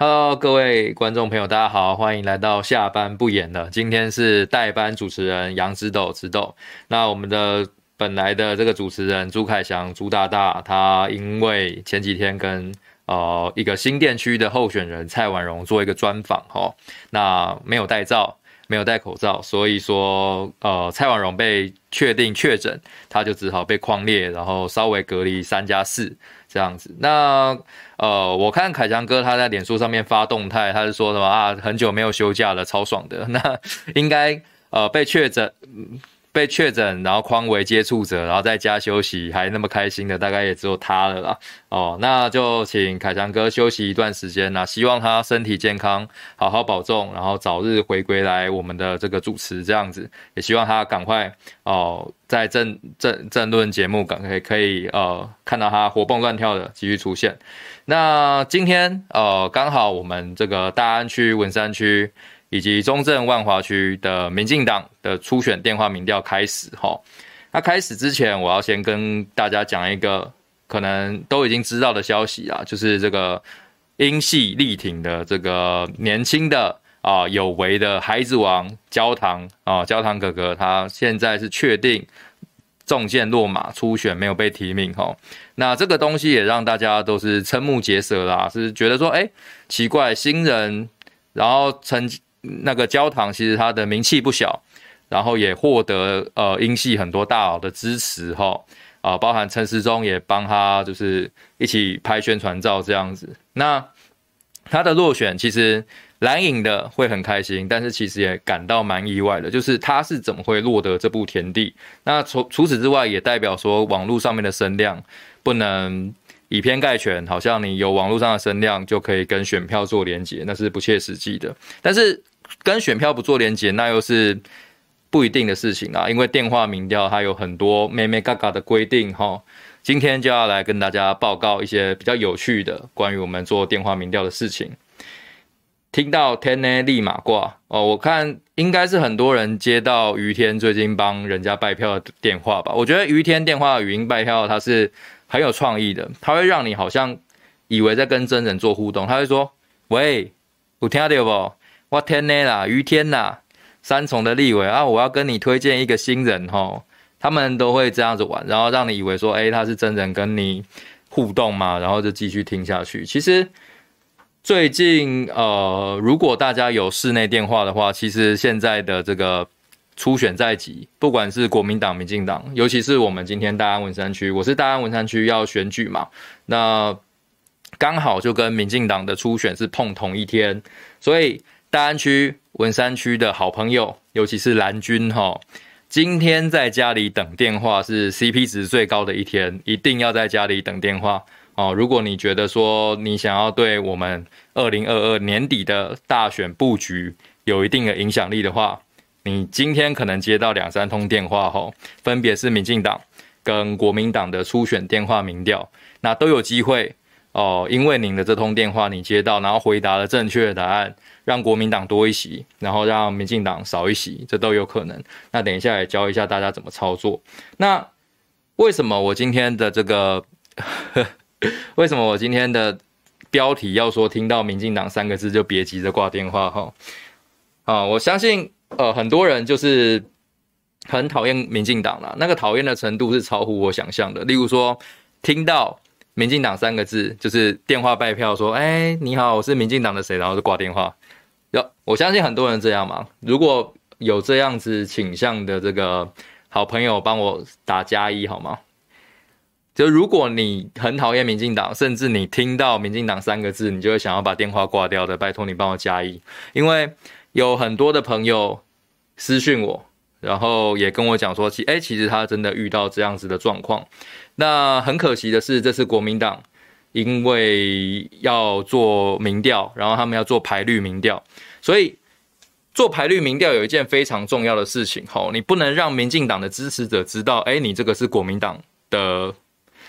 ？Hello，各位观众朋友，大家好，欢迎来到下班不演了。今天是代班主持人杨之斗之斗。那我们的本来的这个主持人朱凯翔朱大大，他因为前几天跟呃一个新店区的候选人蔡婉容做一个专访，哈，那没有戴罩，没有戴口罩，所以说呃蔡婉容被确定确诊，他就只好被匡列，然后稍微隔离三加四。这样子，那呃，我看凯强哥他在脸书上面发动态，他是说什么啊？很久没有休假了，超爽的。那应该呃被确诊。被确诊，然后匡为接触者，然后在家休息，还那么开心的，大概也只有他了啦。哦，那就请凯强哥休息一段时间啦，希望他身体健康，好好保重，然后早日回归来我们的这个主持这样子。也希望他赶快哦，在政政政论节目赶快可以呃看到他活蹦乱跳的继续出现。那今天呃刚好我们这个大安区文山区。以及中正万华区的民进党的初选电话民调开始哈，那开始之前，我要先跟大家讲一个可能都已经知道的消息啊，就是这个英系力挺的这个年轻的啊有为的孩子王焦糖啊焦糖哥哥，他现在是确定中箭落马初选没有被提名哈，那这个东西也让大家都是瞠目结舌啦，是觉得说哎奇怪新人，然后曾。那个焦糖其实他的名气不小，然后也获得呃英系很多大佬的支持哈啊，包含陈时中也帮他就是一起拍宣传照这样子。那他的落选其实蓝营的会很开心，但是其实也感到蛮意外的，就是他是怎么会落得这步田地？那除除此之外，也代表说网络上面的声量不能。以偏概全，好像你有网络上的声量就可以跟选票做连接，那是不切实际的。但是跟选票不做连接，那又是不一定的事情啊。因为电话民调它有很多眉眉角角的规定哈。今天就要来跟大家报告一些比较有趣的关于我们做电话民调的事情。听到天呢立马挂哦，我看应该是很多人接到于天最近帮人家拜票的电话吧。我觉得于天电话语音拜票，它是。很有创意的，他会让你好像以为在跟真人做互动。他会说：“喂，有听到不？我天内啦，于天呐，三重的立委啊，我要跟你推荐一个新人吼。”他们都会这样子玩，然后让你以为说：“诶，他是真人跟你互动嘛。”然后就继续听下去。其实最近呃，如果大家有室内电话的话，其实现在的这个。初选在即，不管是国民党、民进党，尤其是我们今天大安文山区，我是大安文山区要选举嘛，那刚好就跟民进党的初选是碰同一天，所以大安区、文山区的好朋友，尤其是蓝军哈，今天在家里等电话是 CP 值最高的一天，一定要在家里等电话哦。如果你觉得说你想要对我们二零二二年底的大选布局有一定的影响力的话，你今天可能接到两三通电话吼，分别是民进党跟国民党的初选电话民调，那都有机会哦。因为您的这通电话你接到，然后回答了正确的答案，让国民党多一席，然后让民进党少一席，这都有可能。那等一下也教一下大家怎么操作。那为什么我今天的这个，为什么我今天的标题要说听到民进党三个字就别急着挂电话哈？啊，我相信。呃，很多人就是很讨厌民进党啦，那个讨厌的程度是超乎我想象的。例如说，听到民进党三个字，就是电话拜票说：“哎，你好，我是民进党的谁？”然后就挂电话。要，我相信很多人这样嘛。如果有这样子倾向的这个好朋友，帮我打加一好吗？就如果你很讨厌民进党，甚至你听到民进党三个字，你就会想要把电话挂掉的，拜托你帮我加一，因为有很多的朋友私讯我，然后也跟我讲说，其哎，其实他真的遇到这样子的状况。那很可惜的是，这次国民党因为要做民调，然后他们要做排绿民调，所以做排绿民调有一件非常重要的事情，吼，你不能让民进党的支持者知道，哎，你这个是国民党的。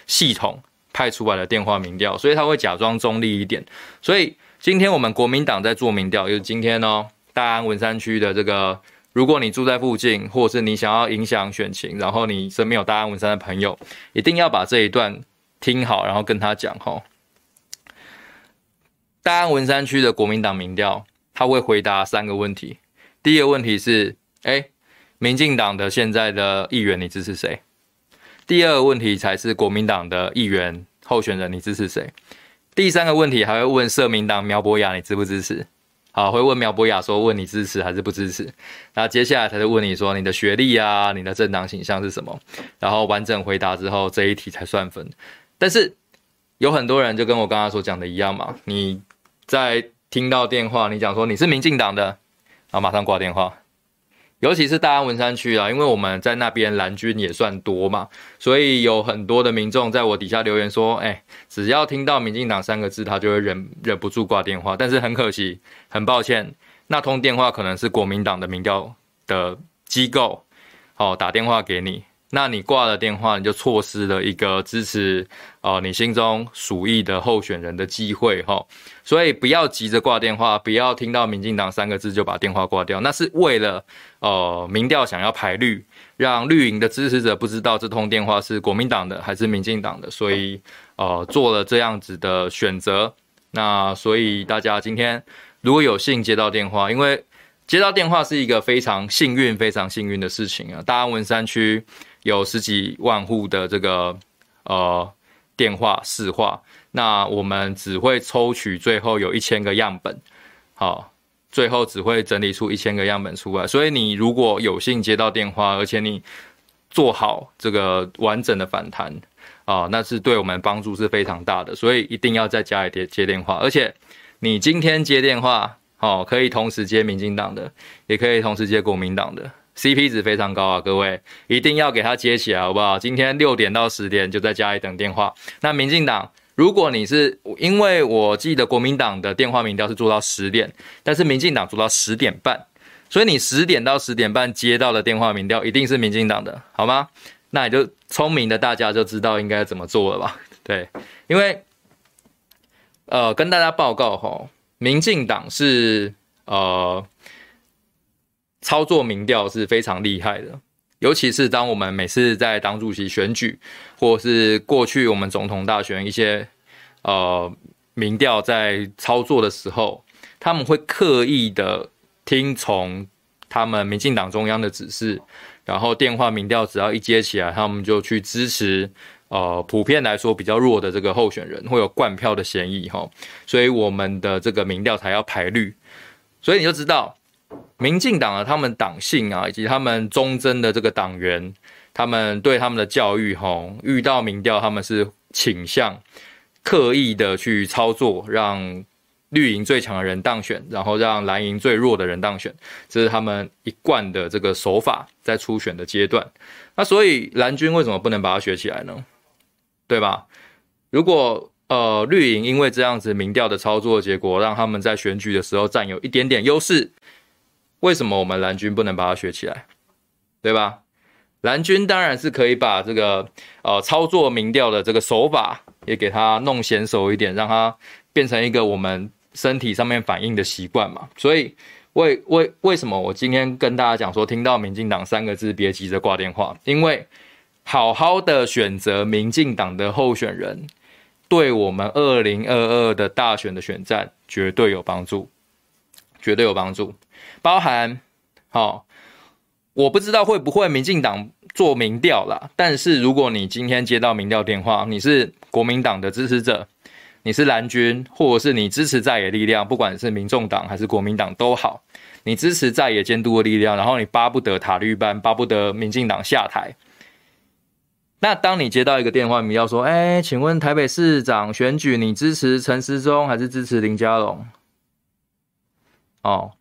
系统派出来的电话民调，所以他会假装中立一点。所以今天我们国民党在做民调，就是今天哦，大安文山区的这个，如果你住在附近，或者是你想要影响选情，然后你身边有大安文山的朋友，一定要把这一段听好，然后跟他讲吼。大安文山区的国民党民调，他会回答三个问题。第一个问题是，哎，民进党的现在的议员，你支持谁？第二个问题才是国民党的议员候选人，你支持谁？第三个问题还会问社民党苗博雅，你支不支持？好，会问苗博雅说，问你支持还是不支持？那接下来他就问你说你的学历啊，你的政党形象是什么？然后完整回答之后，这一题才算分。但是有很多人就跟我刚刚所讲的一样嘛，你在听到电话，你讲说你是民进党的，然后马上挂电话。尤其是大安文山区啊，因为我们在那边蓝军也算多嘛，所以有很多的民众在我底下留言说：“哎，只要听到民进党三个字，他就会忍忍不住挂电话。”但是很可惜，很抱歉，那通电话可能是国民党的民调的机构，哦，打电话给你。那你挂了电话，你就错失了一个支持呃你心中属意的候选人的机会哈。所以不要急着挂电话，不要听到民进党三个字就把电话挂掉，那是为了呃民调想要排绿，让绿营的支持者不知道这通电话是国民党的还是民进党的，所以呃做了这样子的选择。那所以大家今天如果有幸接到电话，因为接到电话是一个非常幸运、非常幸运的事情啊，大安文山区。有十几万户的这个呃电话市话，那我们只会抽取最后有一千个样本，好，最后只会整理出一千个样本出来。所以你如果有幸接到电话，而且你做好这个完整的访谈啊，那是对我们帮助是非常大的。所以一定要在家里接接电话，而且你今天接电话，好，可以同时接民进党的，也可以同时接国民党的。CP 值非常高啊，各位一定要给他接起来，好不好？今天六点到十点就在家里等电话。那民进党，如果你是因为我记得国民党的电话民调是做到十点，但是民进党做到十点半，所以你十点到十点半接到的电话民调一定是民进党的，好吗？那你就聪明的大家就知道应该怎么做了吧？对，因为呃，跟大家报告吼，民进党是呃。操作民调是非常厉害的，尤其是当我们每次在党主席选举，或是过去我们总统大选一些呃民调在操作的时候，他们会刻意的听从他们民进党中央的指示，然后电话民调只要一接起来，他们就去支持呃普遍来说比较弱的这个候选人，会有灌票的嫌疑哈，所以我们的这个民调才要排绿，所以你就知道。民进党啊，他们党性啊，以及他们忠贞的这个党员，他们对他们的教育，吼，遇到民调，他们是倾向刻意的去操作，让绿营最强的人当选，然后让蓝营最弱的人当选，这是他们一贯的这个手法，在初选的阶段。那所以蓝军为什么不能把它学起来呢？对吧？如果呃绿营因为这样子民调的操作结果，让他们在选举的时候占有一点点优势。为什么我们蓝军不能把它学起来，对吧？蓝军当然是可以把这个呃操作民调的这个手法也给它弄娴熟一点，让它变成一个我们身体上面反应的习惯嘛。所以为为为什么我今天跟大家讲说，听到民进党三个字别急着挂电话，因为好好的选择民进党的候选人，对我们二零二二的大选的选战绝对有帮助，绝对有帮助。包含好，我不知道会不会民进党做民调啦，但是如果你今天接到民调电话，你是国民党的支持者，你是蓝军，或者是你支持在野力量，不管是民众党还是国民党都好，你支持在野监督的力量，然后你巴不得塔绿班，巴不得民进党下台。那当你接到一个电话，民调说：“哎，请问台北市长选举，你支持陈时中还是支持林佳龙？”哦，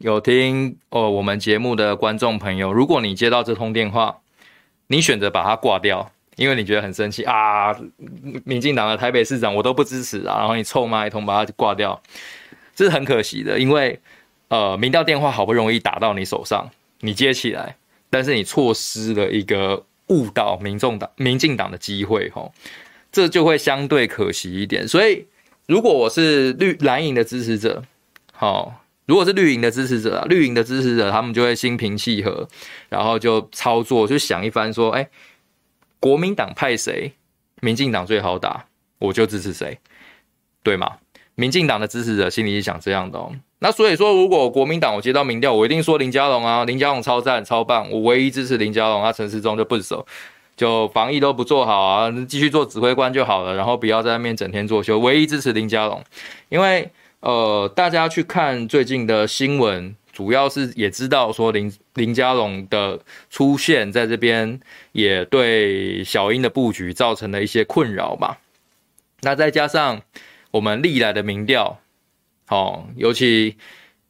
有听哦我们节目的观众朋友，如果你接到这通电话，你选择把它挂掉，因为你觉得很生气啊，民进党的台北市长我都不支持啊，然后你臭骂一通把它挂掉，这是很可惜的，因为呃，民调电话好不容易打到你手上，你接起来，但是你错失了一个。误导民众党、民进党的机会，吼，这就会相对可惜一点。所以，如果我是绿蓝营的支持者，好，如果是绿营的支持者啊，绿营的支持者，他们就会心平气和，然后就操作，就想一番，说，哎，国民党派谁，民进党最好打，我就支持谁，对吗？民进党的支持者心里是想这样的哦。那所以说，如果国民党我接到民调，我一定说林佳龙啊，林佳龙超赞超棒，我唯一支持林佳龙啊。陈时中就不熟，就防疫都不做好啊，继续做指挥官就好了，然后不要在那边整天作秀。唯一支持林佳龙，因为呃，大家去看最近的新闻，主要是也知道说林林佳龙的出现在这边，也对小英的布局造成了一些困扰吧。那再加上。我们历来的民调，哦，尤其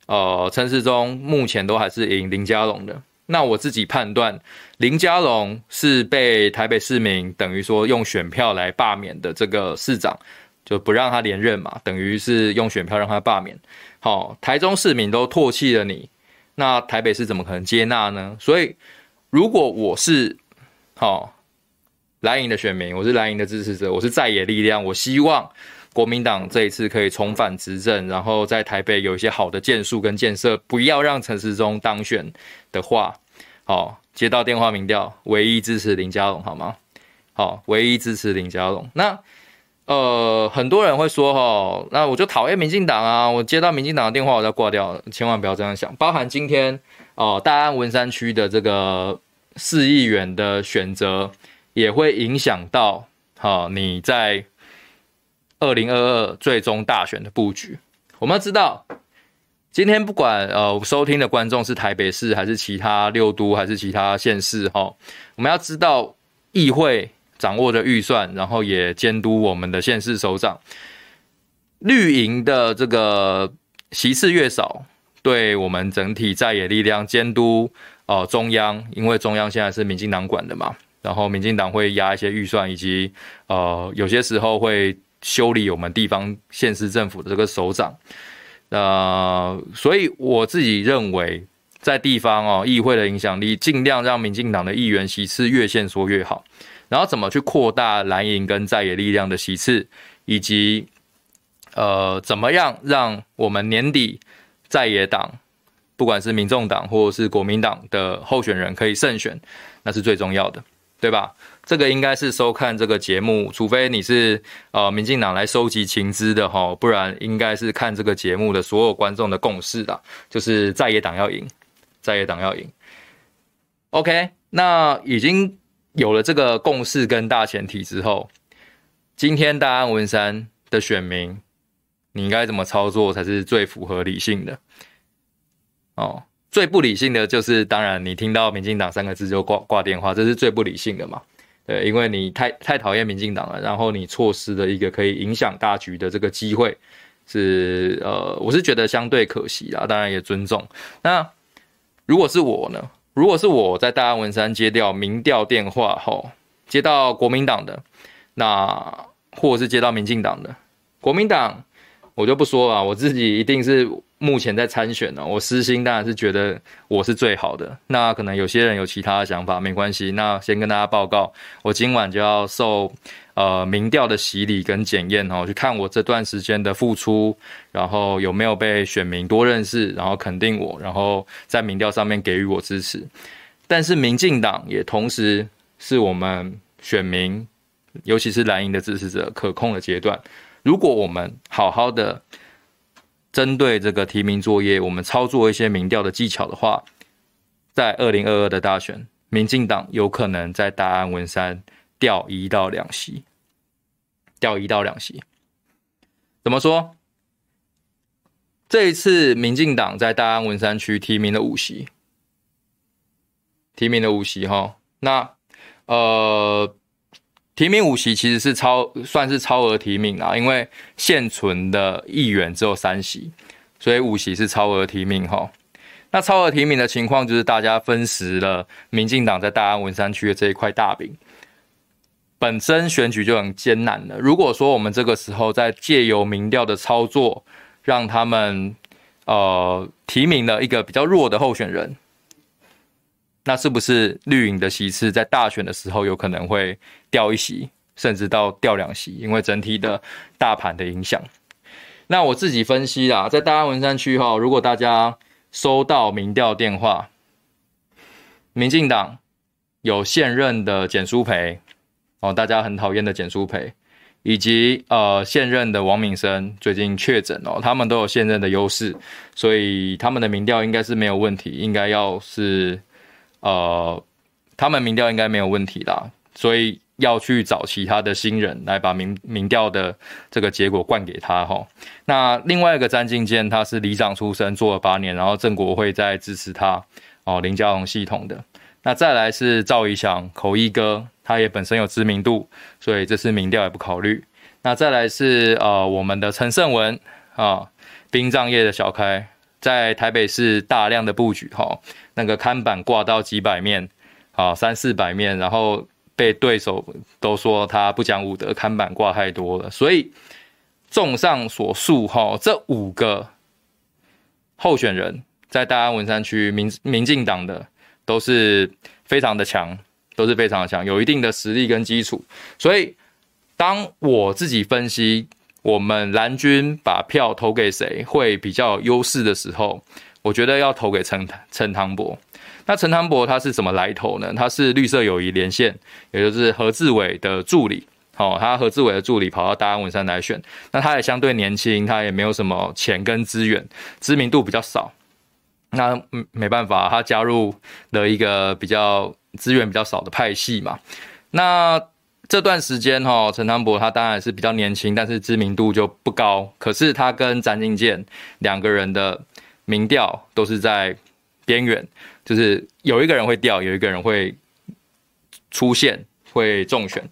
呃陈时中目前都还是赢林佳龙的。那我自己判断，林佳龙是被台北市民等于说用选票来罢免的这个市长，就不让他连任嘛，等于是用选票让他罢免。好，台中市民都唾弃了你，那台北市怎么可能接纳呢？所以，如果我是好蓝营的选民，我是蓝营的支持者，我是在野力量，我希望。国民党这一次可以重返执政，然后在台北有一些好的建树跟建设，不要让陈时中当选的话，好，接到电话民调，唯一支持林佳龙，好吗？好，唯一支持林佳龙。那呃，很多人会说，哈，那我就讨厌民进党啊，我接到民进党的电话，我就挂掉，千万不要这样想。包含今天哦、大安文山区的这个市议员的选择，也会影响到，好，你在。二零二二最终大选的布局，我们要知道，今天不管呃收听的观众是台北市还是其他六都还是其他县市哈，我们要知道议会掌握着预算，然后也监督我们的县市首长，绿营的这个席次越少，对我们整体在野力量监督、呃、中央，因为中央现在是民进党管的嘛，然后民进党会压一些预算，以及呃有些时候会。修理我们地方县市政府的这个首长，呃，所以我自己认为，在地方哦，议会的影响力，尽量让民进党的议员席次越限缩越好。然后怎么去扩大蓝营跟在野力量的席次，以及呃，怎么样让我们年底在野党，不管是民众党或者是国民党的候选人可以胜选，那是最重要的，对吧？这个应该是收看这个节目，除非你是呃民进党来收集情资的哈，不然应该是看这个节目的所有观众的共识的，就是在野党要赢，在野党要赢。OK，那已经有了这个共识跟大前提之后，今天大安文山的选民，你应该怎么操作才是最符合理性的？哦，最不理性的就是当然你听到民进党三个字就挂挂电话，这是最不理性的嘛。对，因为你太太讨厌民进党了，然后你错失了一个可以影响大局的这个机会，是呃，我是觉得相对可惜啦。当然也尊重。那如果是我呢？如果是我在大安文山接掉民调电话后，接到国民党的，那或是接到民进党的，国民党我就不说了，我自己一定是。目前在参选呢，我私心当然是觉得我是最好的。那可能有些人有其他的想法，没关系。那先跟大家报告，我今晚就要受呃民调的洗礼跟检验哦，去看我这段时间的付出，然后有没有被选民多认识，然后肯定我，然后在民调上面给予我支持。但是民进党也同时是我们选民，尤其是蓝营的支持者可控的阶段。如果我们好好的。针对这个提名作业，我们操作一些民调的技巧的话，在二零二二的大选，民进党有可能在大安文山掉一到两席，掉一到两席。怎么说？这一次民进党在大安文山区提名了五席，提名了五席哈。那呃，提名五席其实是超算是超额提名啊，因为现存的议员只有三席，所以五席是超额提名哈。那超额提名的情况就是大家分食了民进党在大安文山区的这一块大饼。本身选举就很艰难了。如果说我们这个时候再借由民调的操作，让他们呃提名了一个比较弱的候选人，那是不是绿营的席次在大选的时候有可能会掉一席，甚至到掉两席？因为整体的大盘的影响。那我自己分析啦，在大安文山区哈，如果大家收到民调电话，民进党有现任的简舒培。哦，大家很讨厌的简舒培，以及呃现任的王敏生最近确诊哦，他们都有现任的优势，所以他们的民调应该是没有问题，应该要是呃他们民调应该没有问题啦，所以要去找其他的新人来把民民调的这个结果灌给他哈。那另外一个詹进健，他是里长出身，做了八年，然后郑国会在支持他哦，林佳龙系统的。那再来是赵怡翔，口译哥。他也本身有知名度，所以这次民调也不考虑。那再来是呃我们的陈胜文啊，殡葬业的小开，在台北市大量的布局哈，那个看板挂到几百面，啊三四百面，然后被对手都说他不讲武德，看板挂太多了。所以综上所述哈，这五个候选人在大安文山区民民进党的都是非常的强。都是非常的强，有一定的实力跟基础，所以当我自己分析我们蓝军把票投给谁会比较优势的时候，我觉得要投给陈陈汤博。那陈汤博他是什么来头呢？他是绿色友谊连线，也就是何志伟的助理。哦，他何志伟的助理跑到大安文山来选，那他也相对年轻，他也没有什么钱跟资源，知名度比较少。那，没办法，他加入了一个比较。资源比较少的派系嘛，那这段时间哈，陈汤博他当然是比较年轻，但是知名度就不高。可是他跟詹金健两个人的民调都是在边缘，就是有一个人会掉，有一个人会出现，会中选，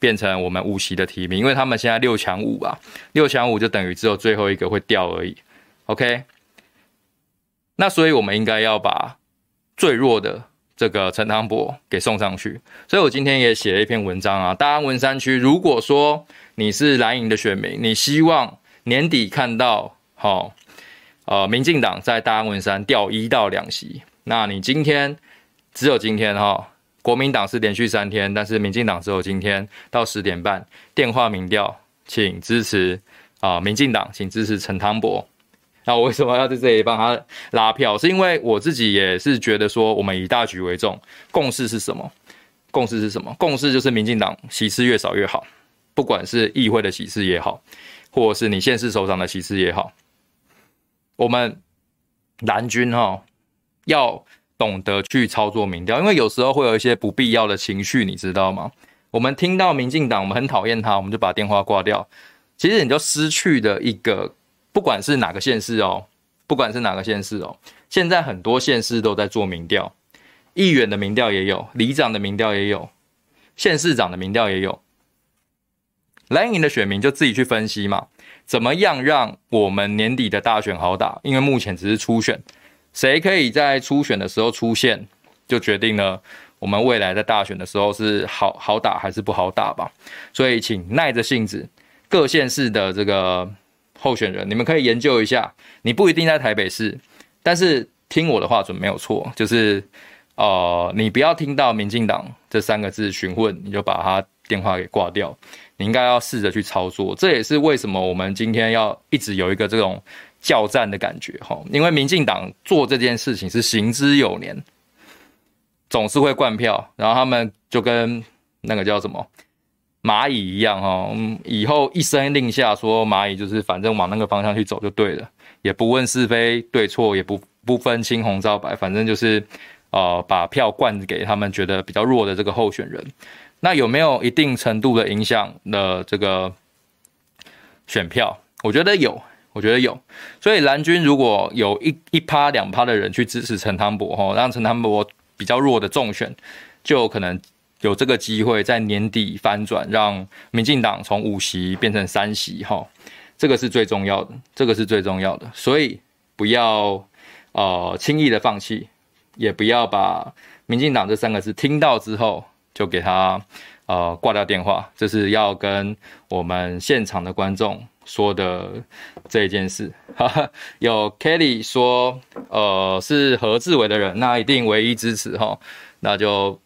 变成我们五席的提名。因为他们现在六强五啊，六强五就等于只有最后一个会掉而已。OK，那所以我们应该要把最弱的。这个陈汤博给送上去，所以我今天也写了一篇文章啊。大安文山区，如果说你是蓝营的选民，你希望年底看到好、哦，呃，民进党在大安文山掉一到两席，那你今天只有今天哈、哦，国民党是连续三天，但是民进党只有今天到十点半电话民调，请支持啊、民进党，请支持陈汤博。那我为什么要在这里帮他拉票？是因为我自己也是觉得说，我们以大局为重，共识是什么？共识是什么？共识就是民进党席次越少越好，不管是议会的席次也好，或者是你县市首长的席次也好，我们蓝军哈要懂得去操作民调，因为有时候会有一些不必要的情绪，你知道吗？我们听到民进党，我们很讨厌他，我们就把电话挂掉，其实你就失去了一个。不管是哪个县市哦，不管是哪个县市哦，现在很多县市都在做民调，议员的民调也有，里长的民调也有，县市长的民调也有。蓝营的选民就自己去分析嘛，怎么样让我们年底的大选好打？因为目前只是初选，谁可以在初选的时候出现，就决定了我们未来在大选的时候是好好打还是不好打吧。所以，请耐着性子，各县市的这个。候选人，你们可以研究一下。你不一定在台北市，但是听我的话准没有错。就是，呃，你不要听到民进党这三个字询问，你就把他电话给挂掉。你应该要试着去操作。这也是为什么我们今天要一直有一个这种叫战的感觉哈。因为民进党做这件事情是行之有年，总是会灌票，然后他们就跟那个叫什么？蚂蚁一样哈，以后一声令下，说蚂蚁就是反正往那个方向去走就对了，也不问是非对错，也不不分青红皂白，反正就是呃把票灌给他们觉得比较弱的这个候选人。那有没有一定程度的影响的这个选票？我觉得有，我觉得有。所以蓝军如果有一一趴两趴的人去支持陈汤博，哈，让陈汤博比较弱的重选，就可能。有这个机会在年底翻转，让民进党从五席变成三席，哈，这个是最重要的，这个是最重要的，所以不要呃轻易的放弃，也不要把民进党这三个字听到之后就给他呃挂掉电话，这是要跟我们现场的观众说的这一件事。哈哈，有 Kelly 说，呃，是何志伟的人，那一定唯一支持哈，那就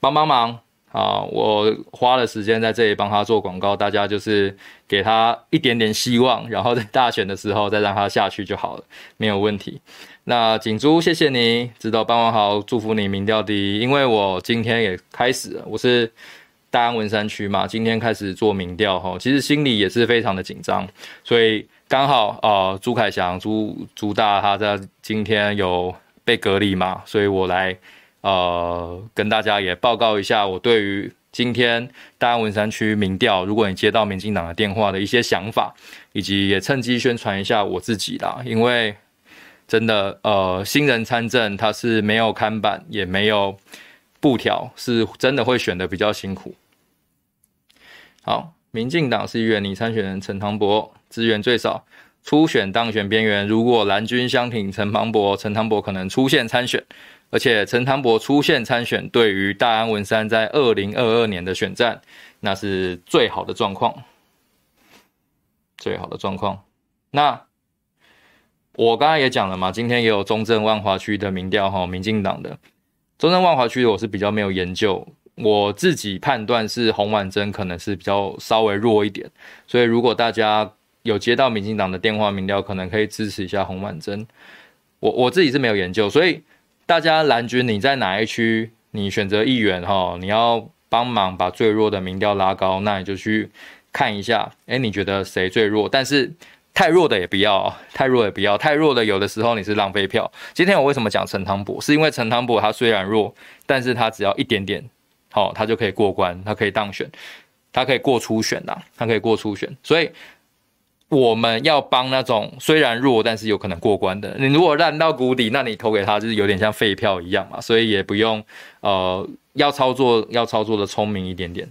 帮帮忙。啊，我花了时间在这里帮他做广告，大家就是给他一点点希望，然后在大选的时候再让他下去就好了，没有问题。那锦珠，谢谢你，知道傍晚好，祝福你民调第一。因为我今天也开始了，我是大安文山区嘛，今天开始做民调哈，其实心里也是非常的紧张，所以刚好啊、朱凯翔朱朱大他在今天有被隔离嘛，所以我来。呃，跟大家也报告一下我对于今天大安文山区民调，如果你接到民进党的电话的一些想法，以及也趁机宣传一下我自己啦。因为真的，呃，新人参政他是没有看板，也没有布条，是真的会选的比较辛苦。好，民进党是议员，你参选人陈唐博资源最少，初选当选边缘。如果蓝军相挺陈唐博，陈唐博可能出现参选。而且陈唐博出现参选，对于大安文山在二零二二年的选战，那是最好的状况，最好的状况。那我刚才也讲了嘛，今天也有中正万华区的民调哈，民进党的中正万华区我是比较没有研究，我自己判断是洪婉珍可能是比较稍微弱一点，所以如果大家有接到民进党的电话民调，可能可以支持一下洪婉珍。我我自己是没有研究，所以。大家蓝军，你在哪一区？你选择议员哈，你要帮忙把最弱的民调拉高，那你就去看一下，诶，你觉得谁最弱？但是太弱的也不要，太弱也不要，太弱的有的时候你是浪费票。今天我为什么讲陈汤博？是因为陈汤博他虽然弱，但是他只要一点点，好，他就可以过关，他可以当选，他可以过初选呐，他可以过初选，所以。我们要帮那种虽然弱，但是有可能过关的。你如果烂到谷底，那你投给他就是有点像废票一样嘛。所以也不用，呃，要操作要操作的聪明一点点。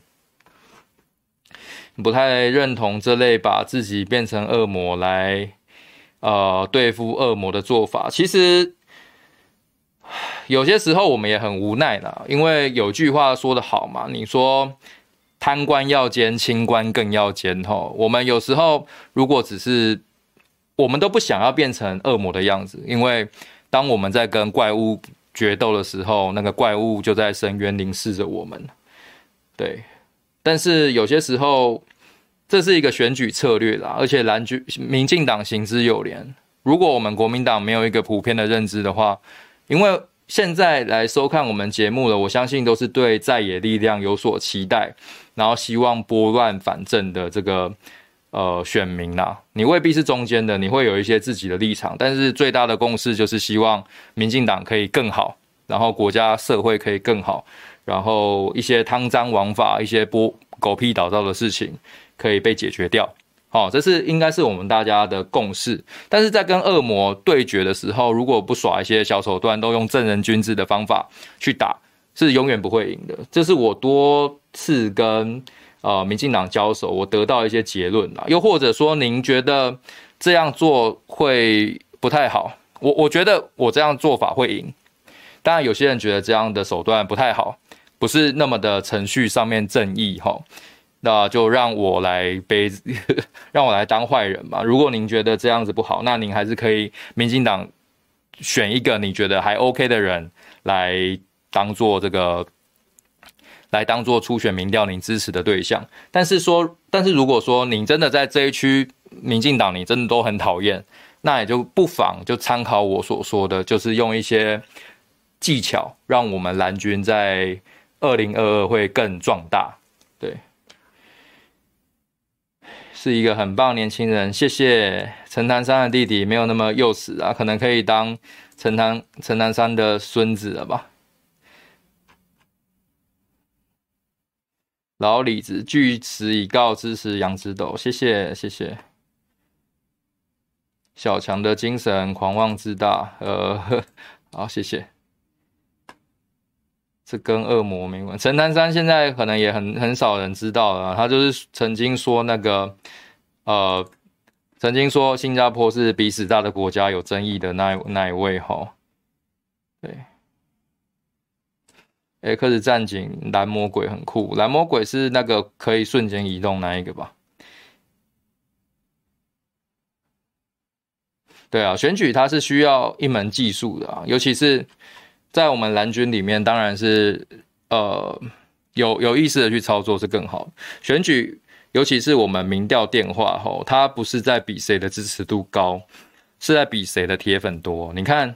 不太认同这类把自己变成恶魔来，呃，对付恶魔的做法。其实有些时候我们也很无奈啦，因为有句话说得好嘛，你说。贪官要奸，清官更要奸。吼，我们有时候如果只是，我们都不想要变成恶魔的样子，因为当我们在跟怪物决斗的时候，那个怪物就在深渊凝视着我们。对，但是有些时候，这是一个选举策略啦，而且蓝军、民进党行之有年。如果我们国民党没有一个普遍的认知的话，因为。现在来收看我们节目的，我相信都是对在野力量有所期待，然后希望拨乱反正的这个呃选民啦。你未必是中间的，你会有一些自己的立场，但是最大的共识就是希望民进党可以更好，然后国家社会可以更好，然后一些贪赃枉法、一些波狗屁倒灶的事情可以被解决掉。哦，这是应该是我们大家的共识。但是在跟恶魔对决的时候，如果不耍一些小手段，都用正人君子的方法去打，是永远不会赢的。这是我多次跟呃民进党交手，我得到一些结论啦。又或者说，您觉得这样做会不太好？我我觉得我这样做法会赢。当然，有些人觉得这样的手段不太好，不是那么的程序上面正义哈。那就让我来背，让我来当坏人嘛。如果您觉得这样子不好，那您还是可以民进党选一个你觉得还 OK 的人来当做这个，来当做初选民调您支持的对象。但是说，但是如果说您真的在这一区民进党你真的都很讨厌，那也就不妨就参考我所说的，就是用一些技巧，让我们蓝军在二零二二会更壮大。对。是一个很棒的年轻人，谢谢陈潭山的弟弟没有那么幼齿啊，可能可以当陈潭陈潭山的孙子了吧？老李子据此以告支持杨之斗，谢谢谢谢。小强的精神狂妄自大，呃，好谢谢。这跟恶魔没关。陈南山现在可能也很很少人知道了，他就是曾经说那个，呃，曾经说新加坡是鼻屎大的国家，有争议的那那一位哈。对，X 战警蓝魔鬼很酷，蓝魔鬼是那个可以瞬间移动那一个吧？对啊，选举它是需要一门技术的啊，尤其是。在我们蓝军里面，当然是呃有有意识的去操作是更好。选举，尤其是我们民调电话吼，它不是在比谁的支持度高，是在比谁的铁粉多。你看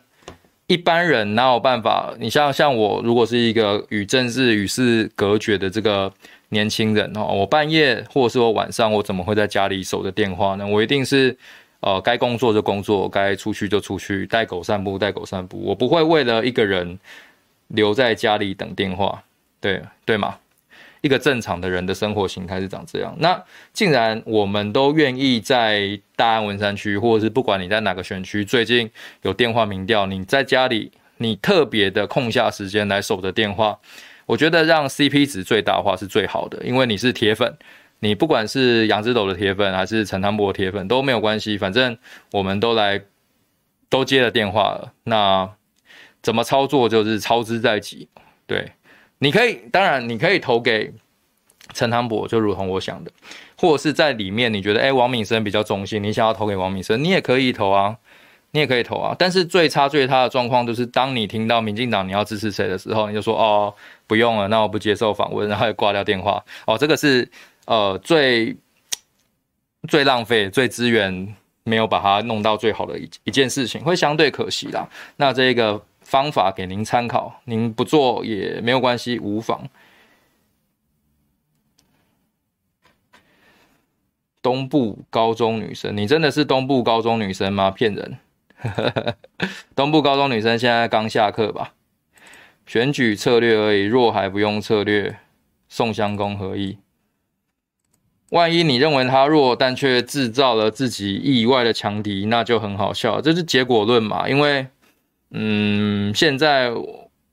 一般人哪有办法？你像像我，如果是一个与政治与世隔绝的这个年轻人哦，我半夜或者是我晚上，我怎么会在家里守着电话呢？我一定是。呃，该工作就工作，该出去就出去，带狗散步，带狗散步。我不会为了一个人留在家里等电话，对对吗？一个正常的人的生活形态是长这样。那既然我们都愿意在大安文山区，或者是不管你在哪个选区，最近有电话民调，你在家里，你特别的空下时间来守着电话，我觉得让 CP 值最大化是最好的，因为你是铁粉。你不管是杨之斗的铁粉还是陈汤博的铁粉都没有关系，反正我们都来都接了电话了。那怎么操作就是操之在己。对，你可以，当然你可以投给陈汤博，就如同我想的，或者是在里面你觉得哎、王敏生比较中性，你想要投给王敏生，你也可以投啊，你也可以投啊。但是最差最差的状况就是，当你听到民进党你要支持谁的时候，你就说哦不用了，那我不接受访问，然后也挂掉电话。哦，这个是。呃，最最浪费、最资源没有把它弄到最好的一一件事情，会相对可惜啦。那这个方法给您参考，您不做也没有关系，无妨。东部高中女生，你真的是东部高中女生吗？骗人！东部高中女生现在刚下课吧？选举策略而已，若还不用策略，宋襄公何意？万一你认为他弱，但却制造了自己意外的强敌，那就很好笑。这是结果论嘛？因为，嗯，现在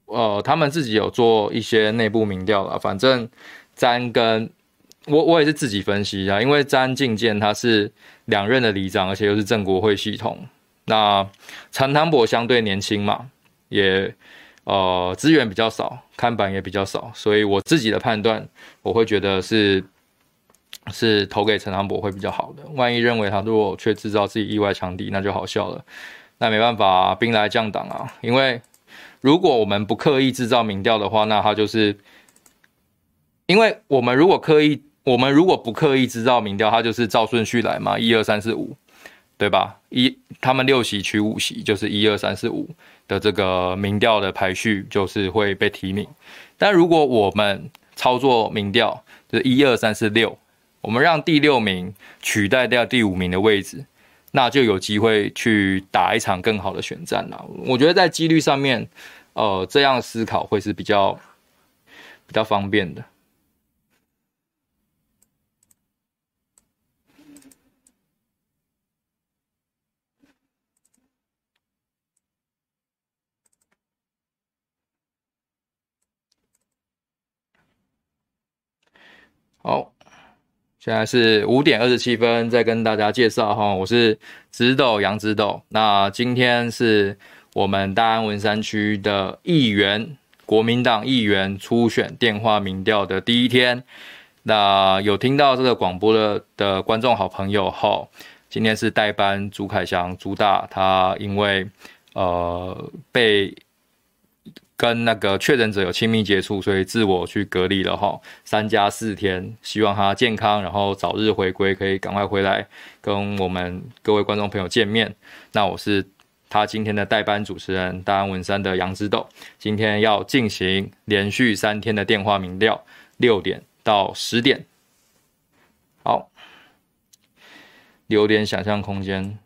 呃，他们自己有做一些内部民调了。反正詹跟我，我也是自己分析一下。因为詹进健他是两任的里长，而且又是正国会系统。那陈汤博相对年轻嘛，也呃资源比较少，看板也比较少，所以我自己的判断，我会觉得是。是投给陈汤博会比较好的。万一认为他如果却制造自己意外强敌，那就好笑了。那没办法，兵来将挡啊。因为如果我们不刻意制造民调的话，那他就是因为我们如果刻意，我们如果不刻意制造民调，他就是照顺序来嘛，一二三四五，对吧？一他们六席取五席，就是一二三四五的这个民调的排序就是会被提名。但如果我们操作民调，就是一二三四六。我们让第六名取代掉第五名的位置，那就有机会去打一场更好的选战了。我觉得在几率上面，呃，这样思考会是比较比较方便的。好。现在是五点二十七分，再跟大家介绍哈，我是直斗杨直斗。那今天是我们大安文山区的议员，国民党议员初选电话民调的第一天。那有听到这个广播的的观众好朋友哈，今天是代班朱凯翔朱大，他因为呃被。跟那个确诊者有亲密接触，所以自我去隔离了哈，三加四天，希望他健康，然后早日回归，可以赶快回来跟我们各位观众朋友见面。那我是他今天的代班主持人，大安文山的杨之斗，今天要进行连续三天的电话民调，六点到十点，好，留点想象空间，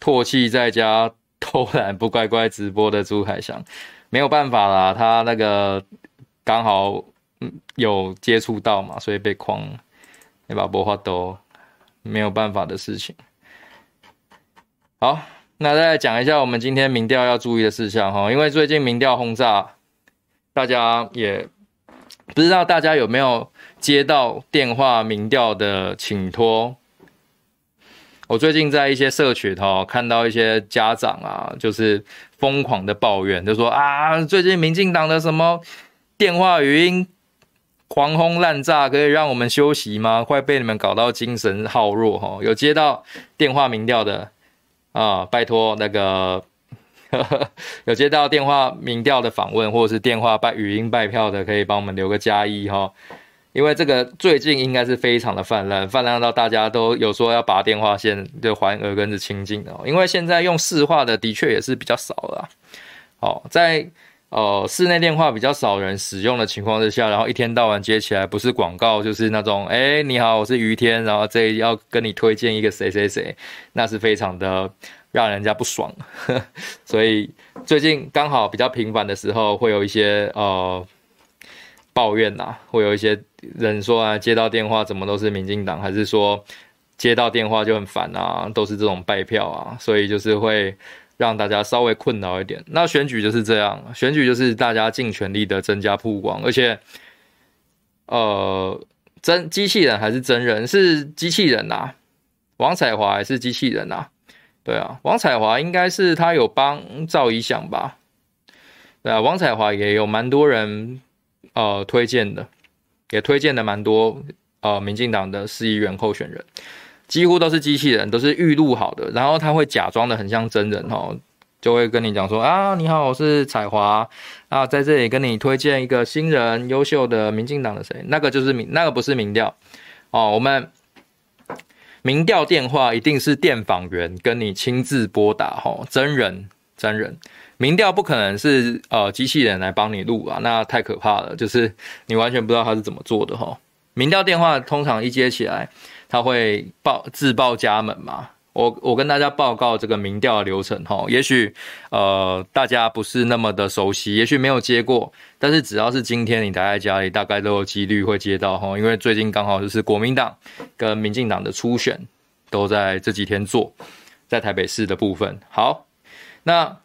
唾弃在家。偷懒不乖乖直播的朱海翔，没有办法啦，他那个刚好有接触到嘛，所以被框，也把波画都没有办法的事情。好，那再来讲一下我们今天民调要注意的事项哈，因为最近民调轰炸，大家也不知道大家有没有接到电话民调的请托。我最近在一些社群哈看到一些家长啊，就是疯狂的抱怨，就说啊，最近民进党的什么电话语音狂轰滥炸，可以让我们休息吗？快被你们搞到精神耗弱哈！有接到电话民调的。啊，拜托那个 有接到电话民调的访问，或者是电话拜语音拜票的，可以帮我们留个加一哈。因为这个最近应该是非常的泛滥，泛滥到大家都有说要拔电话线，就还耳根子清净的。因为现在用市话的的确也是比较少了。好，在呃室内电话比较少人使用的情况之下，然后一天到晚接起来不是广告就是那种，哎，你好，我是于天，然后这要跟你推荐一个谁谁谁，那是非常的让人家不爽。所以最近刚好比较频繁的时候，会有一些呃抱怨呐，会有一些人说啊，接到电话怎么都是民进党，还是说接到电话就很烦啊，都是这种败票啊，所以就是会。让大家稍微困扰一点。那选举就是这样，选举就是大家尽全力的增加曝光，而且，呃，真机器人还是真人？是机器人呐、啊？王彩华还是机器人呐、啊？对啊，王彩华应该是他有帮赵怡翔吧？对啊，王彩华也有蛮多人呃推荐的，也推荐的蛮多呃民进党的市议员候选人。几乎都是机器人，都是预录好的，然后他会假装的很像真人哦，就会跟你讲说啊，你好，我是彩华啊，在这里跟你推荐一个新人，优秀的民进党的谁，那个就是民，那个不是民调哦，我们民调电话一定是电访员跟你亲自拨打哦，真人真人，民调不可能是呃机器人来帮你录啊，那太可怕了，就是你完全不知道他是怎么做的哈，民调电话通常一接起来。他会报自报家门嘛？我我跟大家报告这个民调流程哈，也许呃大家不是那么的熟悉，也许没有接过，但是只要是今天你待在家里，大概都有几率会接到哈，因为最近刚好就是国民党跟民进党的初选都在这几天做，在台北市的部分。好，那。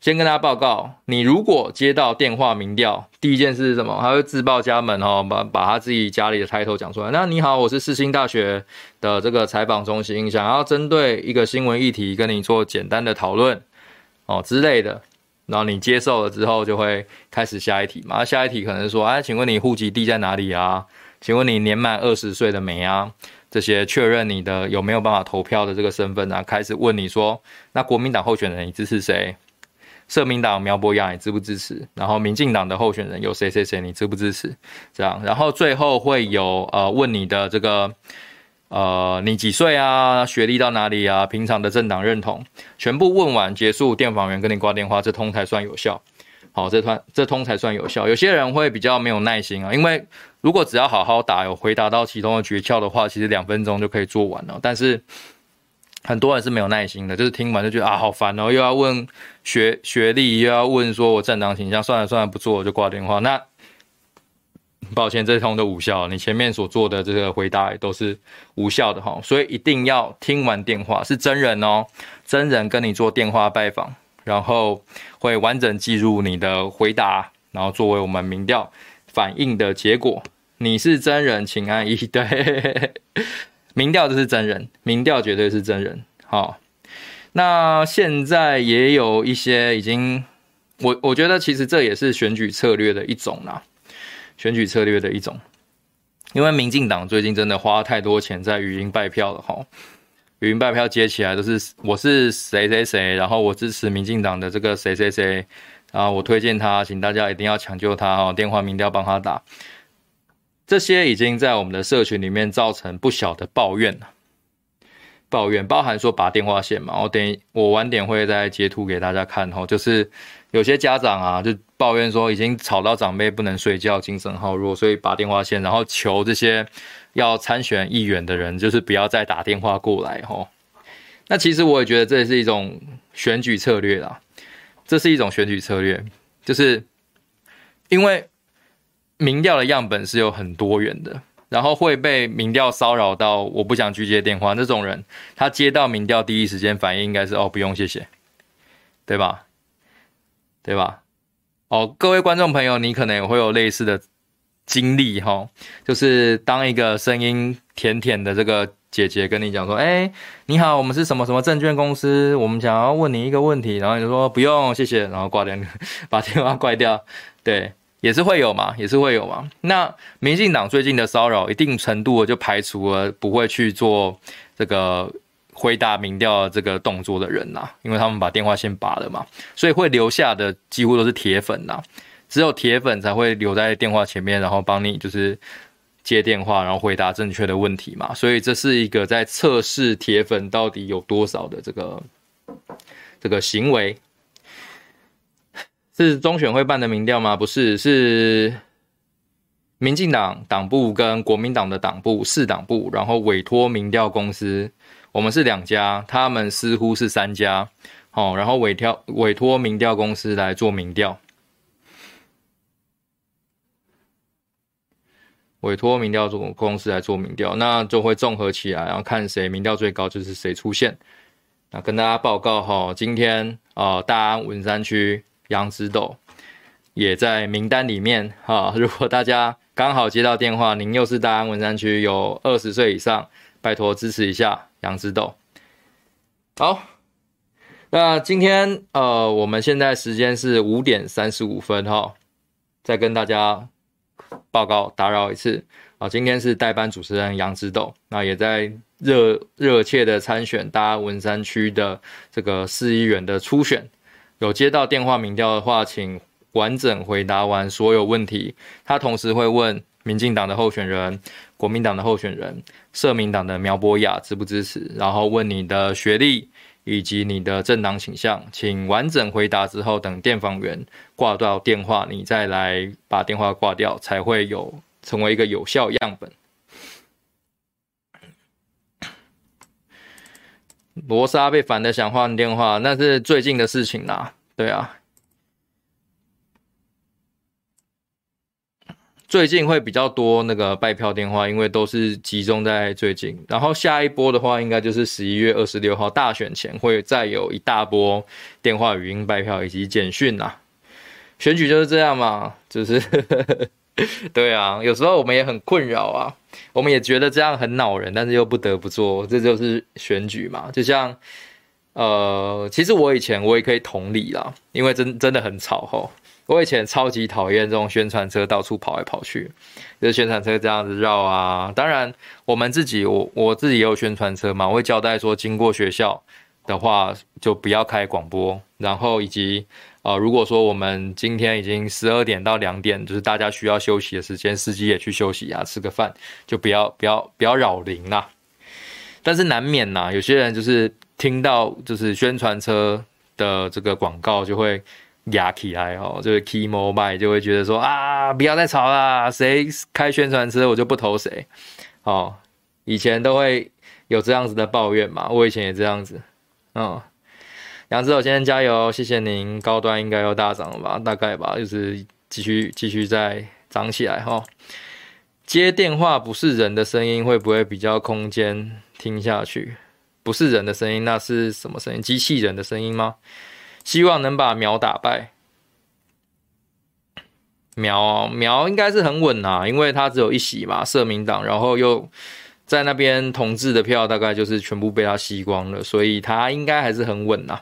先跟大家报告，你如果接到电话民调，第一件事是什么？他会自报家门哦，把把他自己家里的 title 讲出来。那你好，我是世新大学的这个采访中心，想要针对一个新闻议题跟你做简单的讨论哦之类的。然后你接受了之后，就会开始下一题嘛。下一题可能说，哎，请问你户籍地在哪里啊？请问你年满二十岁的没啊？这些确认你的有没有办法投票的这个身份啊，开始问你说，那国民党候选人你支持谁？社民党苗博雅，你支不支持？然后民进党的候选人有谁谁谁，你支不支持？这样，然后最后会有呃问你的这个呃你几岁啊？学历到哪里啊？平常的政党认同，全部问完结束，电访员跟你挂电话，这通才算有效。好，这通这通才算有效。有些人会比较没有耐心啊，因为如果只要好好打，有回答到其中的诀窍的话，其实两分钟就可以做完了。但是很多人是没有耐心的，就是听完就觉得啊好烦哦，又要问学学历，又要问说我政党形象，算了算了，不做我就挂电话。那抱歉，这通都无效，你前面所做的这个回答也都是无效的哈。所以一定要听完电话，是真人哦，真人跟你做电话拜访，然后会完整记录你的回答，然后作为我们民调反映的结果。你是真人，请按一对。民调就是真人，民调绝对是真人。好，那现在也有一些已经，我我觉得其实这也是选举策略的一种啦，选举策略的一种。因为民进党最近真的花太多钱在语音拜票了哈，语音拜票接起来都是我是谁谁谁，然后我支持民进党的这个谁谁谁，然后我推荐他，请大家一定要抢救他哦，电话民调帮他打。这些已经在我们的社群里面造成不小的抱怨了，抱怨包含说拔电话线嘛，我等我晚点会再截图给大家看吼，就是有些家长啊就抱怨说已经吵到长辈不能睡觉，精神耗弱，所以拔电话线，然后求这些要参选议员的人就是不要再打电话过来吼。那其实我也觉得这是一种选举策略啦，这是一种选举策略，就是因为。民调的样本是有很多元的，然后会被民调骚扰到我不想去接电话那种人，他接到民调第一时间反应应该是哦，不用谢谢，对吧？对吧？哦，各位观众朋友，你可能也会有类似的经历哈，就是当一个声音甜甜的这个姐姐跟你讲说，哎，你好，我们是什么什么证券公司，我们想要问你一个问题，然后你就说不用谢谢，然后挂掉，把电话挂掉，对。也是会有嘛，也是会有嘛。那民进党最近的骚扰，一定程度的就排除了不会去做这个回答民调这个动作的人呐，因为他们把电话线拔了嘛，所以会留下的几乎都是铁粉呐。只有铁粉才会留在电话前面，然后帮你就是接电话，然后回答正确的问题嘛。所以这是一个在测试铁粉到底有多少的这个这个行为。是中选会办的民调吗？不是，是民进党党部跟国民党的党部四党部，然后委托民调公司，我们是两家，他们似乎是三家，好，然后委调委托民调公司来做民调，委托民调做公司来做民调，那就会综合起来，然后看谁民调最高，就是谁出现。那跟大家报告哈，今天啊，大安文山区。杨指斗也在名单里面哈，如果大家刚好接到电话，您又是大安文山区有二十岁以上，拜托支持一下杨指斗。好，那今天呃，我们现在时间是五点三十五分哈，再跟大家报告打扰一次啊，今天是代班主持人杨指斗，那也在热热切的参选大安文山区的这个市议员的初选。有接到电话民调的话，请完整回答完所有问题。他同时会问民进党的候选人、国民党的候选人、社民党的苗博雅支不支持，然后问你的学历以及你的政党倾向。请完整回答之后，等电访员挂掉电话，你再来把电话挂掉，才会有成为一个有效样本。罗莎被烦的想换电话，那是最近的事情啦。对啊，最近会比较多那个拜票电话，因为都是集中在最近。然后下一波的话，应该就是十一月二十六号大选前会再有一大波电话语音拜票以及简讯呐。选举就是这样嘛，就是。对啊，有时候我们也很困扰啊，我们也觉得这样很恼人，但是又不得不做，这就是选举嘛。就像，呃，其实我以前我也可以同理啦，因为真真的很吵吼。我以前超级讨厌这种宣传车到处跑来跑去，就宣传车这样子绕啊。当然，我们自己我我自己也有宣传车嘛，我会交代说经过学校的话就不要开广播，然后以及。啊、如果说我们今天已经十二点到两点，就是大家需要休息的时间，司机也去休息啊，吃个饭，就不要不要不要扰邻啦。但是难免呐，有些人就是听到就是宣传车的这个广告，就会压起来哦，就是 key mobile 就会觉得说啊，不要再吵啦，谁开宣传车我就不投谁。哦，以前都会有这样子的抱怨嘛，我以前也这样子，嗯。杨指斗先生加油，谢谢您。高端应该要大涨了吧？大概吧，就是继续继续再涨起来哈。接电话不是人的声音，会不会比较空间听下去？不是人的声音，那是什么声音？机器人的声音吗？希望能把苗打败。苗苗应该是很稳啊，因为他只有一席嘛，社民党，然后又。在那边同志的票大概就是全部被他吸光了，所以他应该还是很稳呐。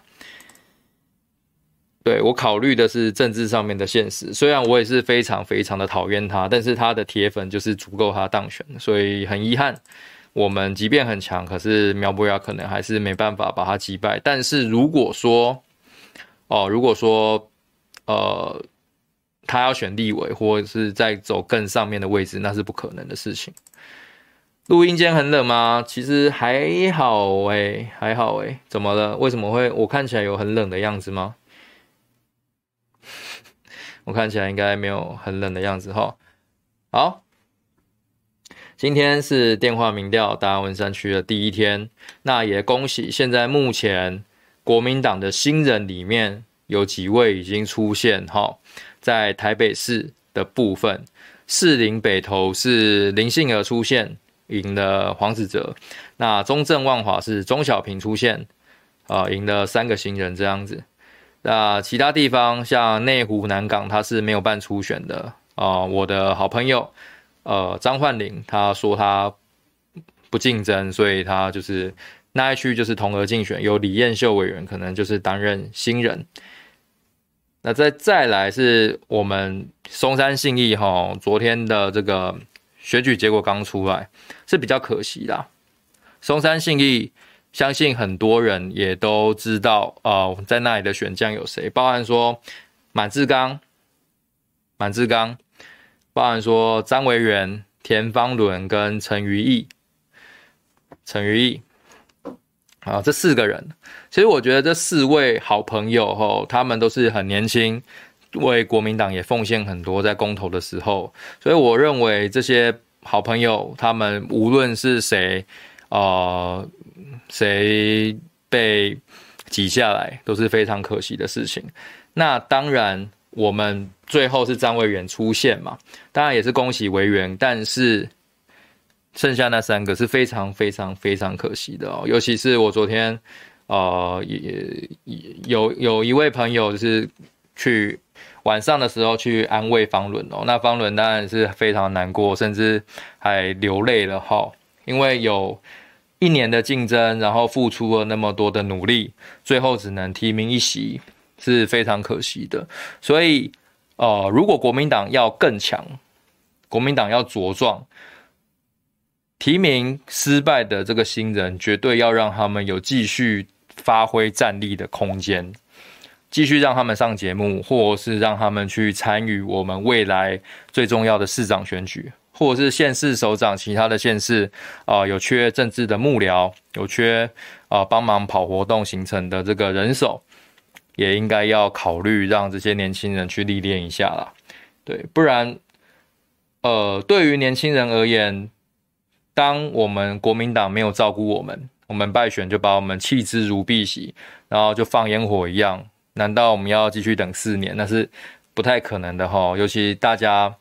对，我考虑的是政治上面的现实，虽然我也是非常非常的讨厌他，但是他的铁粉就是足够他当选，所以很遗憾，我们即便很强，可是苗博雅可能还是没办法把他击败。但是如果说，哦，如果说，呃，他要选立委或者是在走更上面的位置，那是不可能的事情。录音间很冷吗？其实还好诶、还好诶、怎么了？为什么会我看起来有很冷的样子吗？我看起来应该没有很冷的样子哈。好，今天是电话民调大安文山区的第一天，那也恭喜现在目前国民党的新人里面有几位已经出现哈，在台北市的部分，士林北投是林信儿出现赢了黄子哲，那中正万华是钟小平出现啊赢了三个新人这样子。那其他地方像内湖南港，他是没有办初选的啊。我的好朋友呃张焕玲他说他不竞争，所以他就是那一区就是同额竞选，由李彦秀委员可能就是担任新人。那再再来是我们松山信义哈，昨天的这个选举结果刚出来，是比较可惜的。松山信义相信很多人也都知道啊、呃，在那里的选将有谁，包含说满志刚、满志刚，包含说张维元、田方伦跟陈瑜义、陈瑜义。啊，这四个人，其实我觉得这四位好朋友吼，他们都是很年轻，为国民党也奉献很多在公投的时候，所以我认为这些好朋友，他们无论是谁，呃，谁被挤下来，都是非常可惜的事情。那当然，我们最后是张维远出现嘛，当然也是恭喜维远，但是。剩下那三个是非常非常非常可惜的哦，尤其是我昨天，呃，也有有一位朋友就是去晚上的时候去安慰方伦哦，那方伦当然是非常难过，甚至还流泪了哈，因为有一年的竞争，然后付出了那么多的努力，最后只能提名一席，是非常可惜的。所以，呃，如果国民党要更强，国民党要茁壮。提名失败的这个新人，绝对要让他们有继续发挥战力的空间，继续让他们上节目，或是让他们去参与我们未来最重要的市长选举，或者是县市首长，其他的县市啊、有缺政治的幕僚，有缺啊帮忙跑活动行程的这个人手，也应该要考虑让这些年轻人去历练一下啦。对，不然，呃，对于年轻人而言。当我们国民党没有照顾我们，我们败选就把我们弃之如敝屣，然后就放烟火一样。难道我们要继续等四年？那是不太可能的哈。尤其大家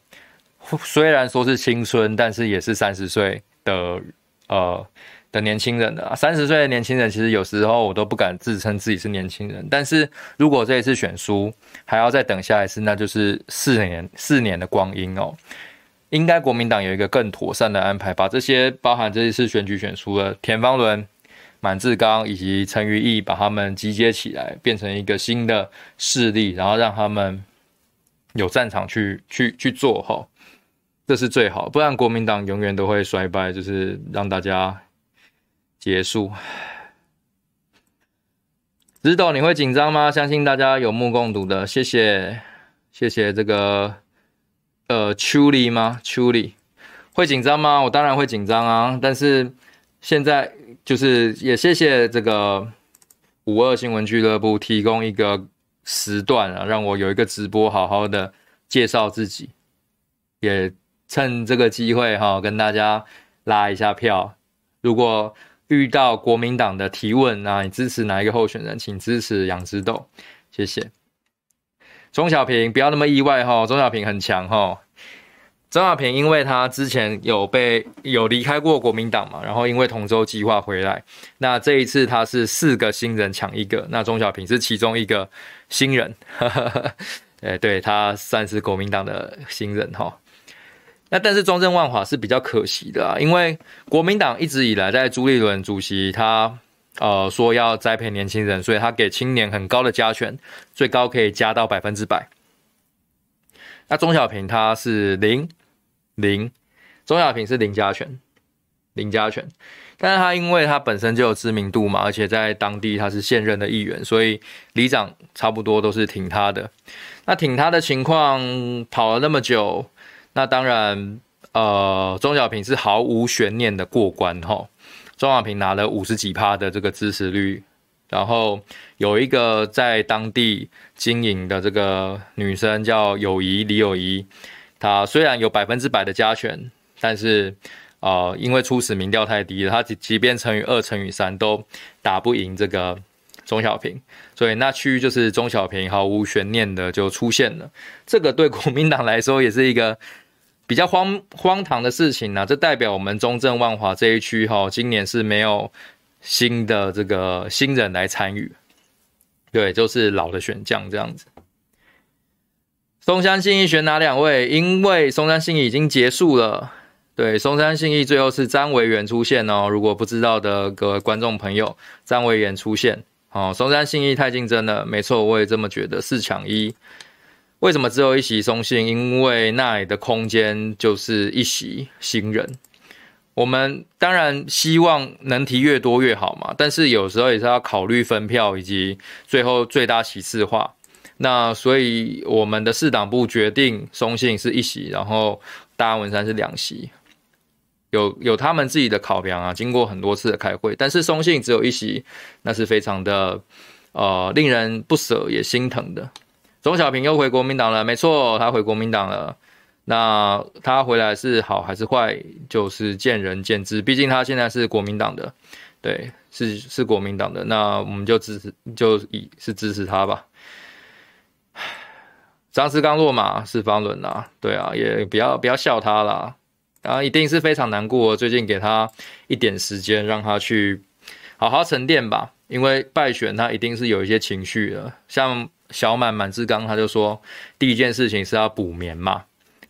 虽然说是青春，但是也是三十岁的呃的年轻人了。三十岁的年轻人，其实有时候我都不敢自称自己是年轻人。但是如果这一次选输，还要再等下一次，那就是四年四年的光阴哦。应该国民党有一个更妥善的安排，把这些包含这一次选举选出的田方伦、满志刚以及陈瑜义，把他们集结起来，变成一个新的势力，然后让他们有战场去去去做吼，这是最好。不然国民党永远都会衰败，就是让大家结束。直斗，你会紧张吗？相信大家有目共睹的。谢谢，谢谢这个。呃，邱里吗？邱里会紧张吗？我当然会紧张啊！但是现在就是也谢谢这个五二新闻俱乐部提供一个时段啊，让我有一个直播，好好的介绍自己，也趁这个机会哈，跟大家拉一下票。如果遇到国民党的提问啊，你支持哪一个候选人？请支持杨之斗，谢谢。钟小平不要那么意外哈，钟小平很强哈。钟小平因为他之前有被有离开过国民党嘛，然后因为同舟计划回来，那这一次他是四个新人抢一个，那钟小平是其中一个新人，哎，对，他算是国民党的新人哈。那但是中正万华是比较可惜的啊，因为国民党一直以来在朱立伦主席他。呃，说要栽培年轻人，所以他给青年很高的加权，最高可以加到百分之百。那钟小平他是零零，钟小平是零加权，零加权。但是他因为他本身就有知名度嘛，而且在当地他是现任的议员，所以里长差不多都是挺他的。那挺他的情况跑了那么久，那当然，呃，钟小平是毫无悬念的过关哈。钟小平拿了五十几趴的这个支持率，然后有一个在当地经营的这个女生叫友谊李友谊，她虽然有百分之百的加权，但是呃，因为初始民调太低了，她即即便乘以二乘以三都打不赢这个钟小平，所以那区域就是钟小平毫无悬念的就出现了。这个对国民党来说也是一个比较荒荒唐的事情啊！这代表我们中正万华这一区哈，今年是没有新的这个新人来参与，对，就是老的选将这样子。松山信义选哪两位？因为松山信义已经结束了。对，松山信义最后是詹维元出现哦。如果不知道的各位观众朋友，詹维元出现哦。松山信义太竞争了，没错，我也这么觉得，四强一。为什么只有一席松信？因为那里的空间就是一席新人。我们当然希望能提越多越好嘛，但是有时候也是要考虑分票以及最后最大席次化。那所以我们的市党部决定松信是一席，然后大安文山是两席。有有他们自己的考量啊，经过很多次的开会，但是松信只有一席，那是非常的呃令人不舍也心疼的。钟小平又回国民党了，没错，他回国民党了。那他回来是好还是坏，就是见仁见智。毕竟他现在是国民党的，对，是是国民党的，那我们就支持，就以是支持他吧。张斯纲落马是方伦啊，对啊，也不要不要笑他啦。然后一定是非常难过，最近给他一点时间，让他去好好沉淀吧。因为败选，他一定是有一些情绪的。像小满满志刚，他就说第一件事情是要补眠嘛，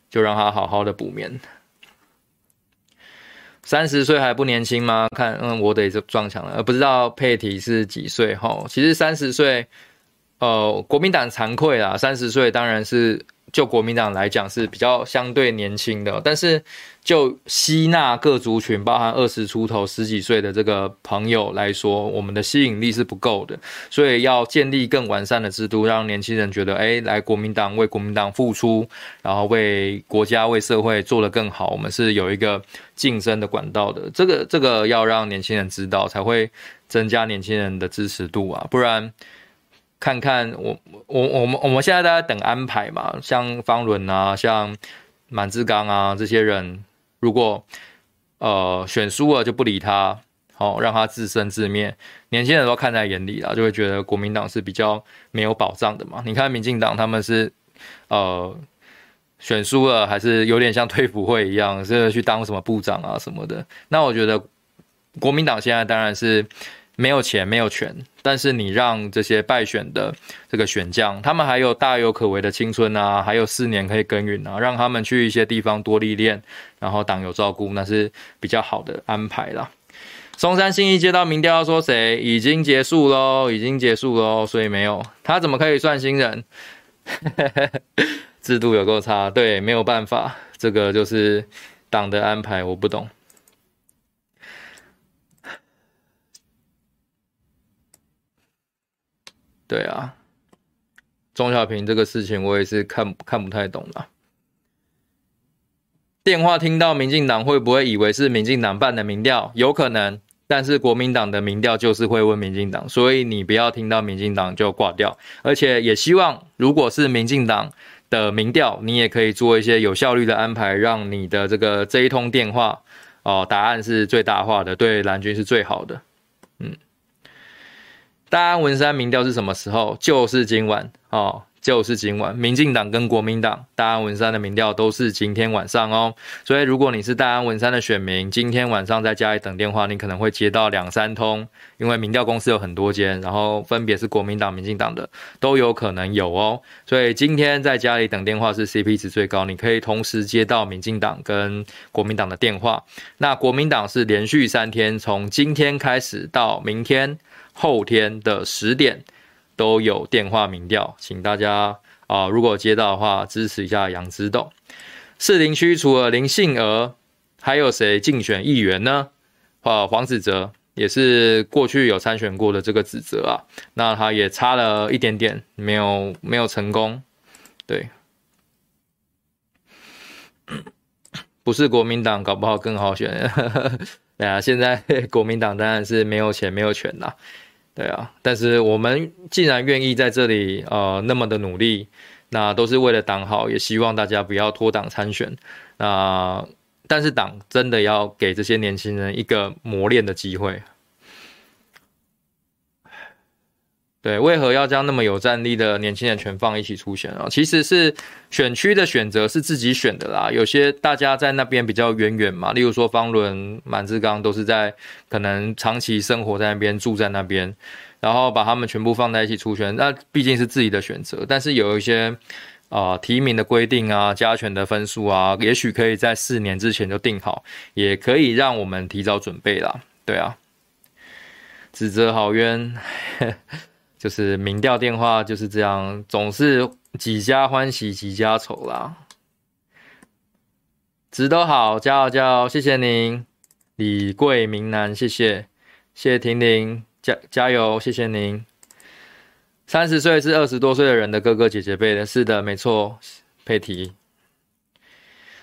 就让他好好的补眠。三十岁还不年轻吗？看，嗯，我得撞墙了。不知道佩提是几岁？哈，其实三十岁，呃，国民党惭愧啦。三十岁当然是。就国民党来讲是比较相对年轻的，但是就吸纳各族群，包含二十出头、十几岁的这个朋友来说，我们的吸引力是不够的，所以要建立更完善的制度，让年轻人觉得，哎，来国民党为国民党付出，然后为国家、为社会做得更好，我们是有一个晋升的管道的。这个这个要让年轻人知道，才会增加年轻人的支持度啊，不然。看看我我我们我们现在在等安排嘛，像方伦啊，像满志刚啊这些人，如果呃选输了就不理他，好、哦、让他自生自灭，年轻人都看在眼里了，就会觉得国民党是比较没有保障的嘛。你看民进党他们是呃选输了，还是有点像退辅会一样，是去当什么部长啊什么的。那我觉得国民党现在当然是。没有钱，没有权，但是你让这些败选的这个选将，他们还有大有可为的青春啊，还有四年可以耕耘啊，让他们去一些地方多历练，然后党有照顾，那是比较好的安排啦。松山信一接到民调要说谁已经结束喽，已经结束喽，所以没有他怎么可以算新人？制度有够差，对，没有办法，这个就是党的安排，我不懂。对啊，钟小平这个事情我也是看看不太懂了。电话听到民进党会不会以为是民进党办的民调？有可能，但是国民党的民调就是会问民进党，所以你不要听到民进党就挂掉。而且也希望，如果是民进党的民调，你也可以做一些有效率的安排，让你的这个这一通电话哦，答案是最大化的，对蓝军是最好的。嗯。大安文山民调是什么时候？就是今晚哦，就是今晚。民进党跟国民党大安文山的民调都是今天晚上哦。所以如果你是大安文山的选民，今天晚上在家里等电话，你可能会接到两三通，因为民调公司有很多间，然后分别是国民党、民进党的都有可能有哦。所以今天在家里等电话是 CP 值最高，你可以同时接到民进党跟国民党的电话。那国民党是连续三天，从今天开始到明天。后天的十点都有电话民调，请大家啊、呃，如果接到的话，支持一下杨之斗。士林区除了林信娥，还有谁竞选议员呢？啊，黄子哲也是过去有参选过的这个子哲啊，那他也差了一点点，没有没有成功。对，不是国民党，搞不好更好选。对啊，现在国民党当然是没有钱没有权啦。对啊，但是我们既然愿意在这里呃那么的努力，那都是为了党好，也希望大家不要脱党参选。那但是党真的要给这些年轻人一个磨练的机会。对，为何要将那么有战力的年轻人全放一起出选啊？其实是选区的选择是自己选的啦。有些大家在那边比较远远嘛，例如说方伦、满志刚都是在可能长期生活在那边，住在那边，然后把他们全部放在一起出选，那毕竟是自己的选择。但是有一些啊、提名的规定啊、加权的分数啊，也许可以在四年之前就定好，也可以让我们提早准备啦。对啊，指责好冤。就是民调电话就是这样，总是几家欢喜几家愁啦。值都好，加油加油，谢谢您，李贵明南，谢谢，谢谢婷婷，加加油，谢谢您。三十岁是二十多岁的人的哥哥姐姐辈的，是的，没错，佩提。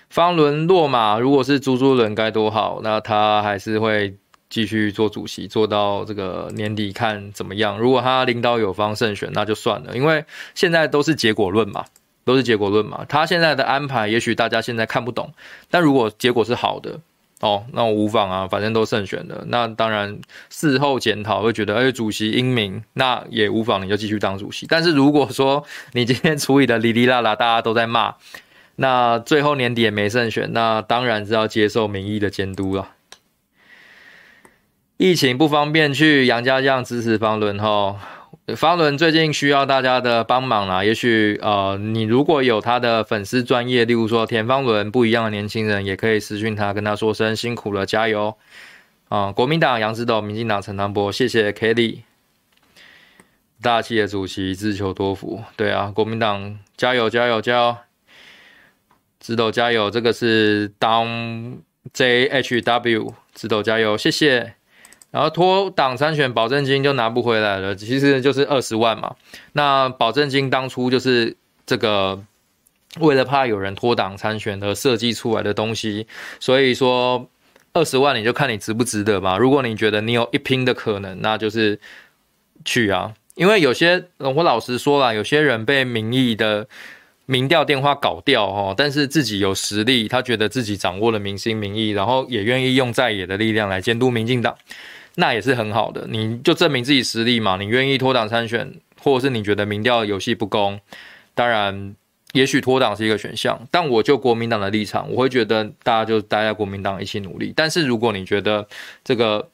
方伦落马，如果是朱朱伦该多好，那他还是会。继续做主席，做到这个年底看怎么样。如果他领导有方胜选，那就算了，因为现在都是结果论嘛，都是结果论嘛。他现在的安排，也许大家现在看不懂，但如果结果是好的，哦，那我无妨啊，反正都胜选了。那当然事后检讨会觉得，哎，主席英明，那也无妨，你就继续当主席。但是如果说你今天处理的哩哩啦啦，大家都在骂，那最后年底也没胜选，那当然是要接受民意的监督了。疫情不方便去杨家将支持方伦哈，方伦最近需要大家的帮忙啦。也许呃，你如果有他的粉丝专业，例如说田方伦不一样的年轻人，也可以私讯他，跟他说声辛苦了，加油。啊、国民党杨指导，民进党陈唐波，谢谢 Kelly，大气的主席自求多福，对啊，国民党加油加油加油，指导加油，这个是当 JHW 指导加油，谢谢。然后脱党参选保证金就拿不回来了，其实就是二十万嘛。那保证金当初就是这个为了怕有人脱党参选而设计出来的东西，所以说二十万你就看你值不值得吧。如果你觉得你有一拼的可能，那就是去啊。因为有些我老实说啦，有些人被民意的民调电话搞掉哦，但是自己有实力，他觉得自己掌握了民心民意，然后也愿意用在野的力量来监督民进党。那也是很好的，你就证明自己实力嘛。你愿意脱党参选，或者是你觉得民调游戏不公，当然，也许脱党是一个选项。但我就国民党的立场，我会觉得大家就待在国民党一起努力。但是如果你觉得这个，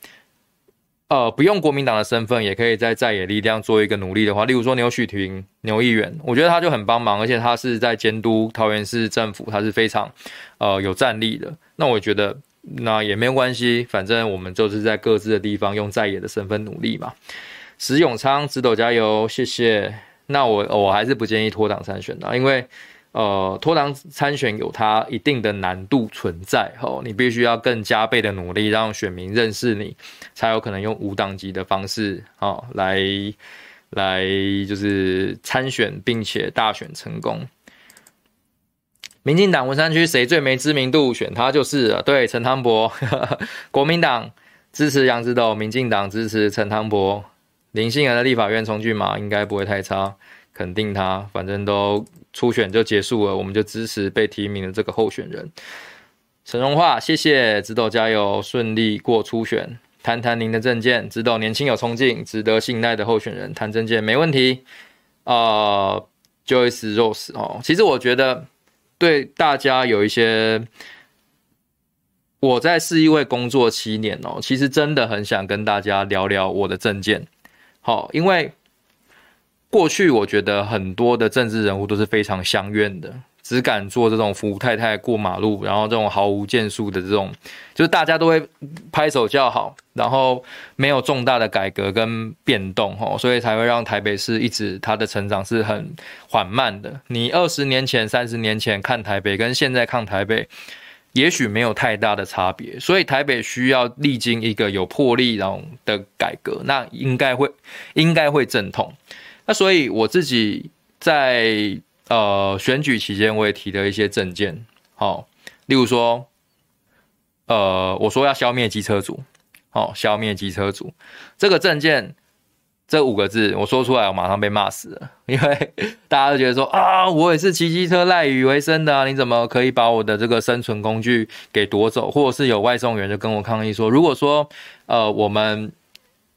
呃，不用国民党的身份，也可以在在野力量做一个努力的话，例如说牛煦庭牛议员，我觉得他就很帮忙，而且他是在监督桃园市政府，他是非常呃有战力的。那我觉得。那也没有关系，反正我们就是在各自的地方用在野的身份努力嘛。石永昌，直斗加油，谢谢。那我我还是不建议脱党参选的，因为呃脱党参选有它一定的难度存在哦，你必须要更加倍的努力，让选民认识你，才有可能用无党籍的方式哦来来就是参选，并且大选成功。民进党文山区谁最没知名度？选他就是了。对，陈汤博。国民党支持杨指导，民进党支持陈汤博。林信仁的立法院重骏嘛，应该不会太差，肯定他。反正都初选就结束了，我们就支持被提名的这个候选人。陈荣化，谢谢指导加油，顺利过初选。谈谈您的政见，指导年轻有冲劲、值得信赖的候选人。谈政见没问题。呃，Joyce Rose 哦，其实我觉得。对大家有一些，我在市议会工作七年哦，其实真的很想跟大家聊聊我的政见。好，因为过去我觉得很多的政治人物都是非常相怨的。只敢做这种扶太太过马路，然后这种毫无建树的这种，就是大家都会拍手叫好，然后没有重大的改革跟变动，吼，所以才会让台北市一直它的成长是很缓慢的。你二十年前、三十年前看台北，跟现在看台北，也许没有太大的差别。所以台北需要历经一个有魄力然后的改革，那应该会应该会阵痛。那所以我自己在。呃，选举期间我也提了一些政见，好，例如说，呃，我说要消灭机车族，好，消灭机车族这个政见，这五个字我说出来，我马上被骂死了，因为大家都觉得说啊，我也是骑机车赖以为生的啊，你怎么可以把我的这个生存工具给夺走？或者是有外送员就跟我抗议说，如果说，呃，我们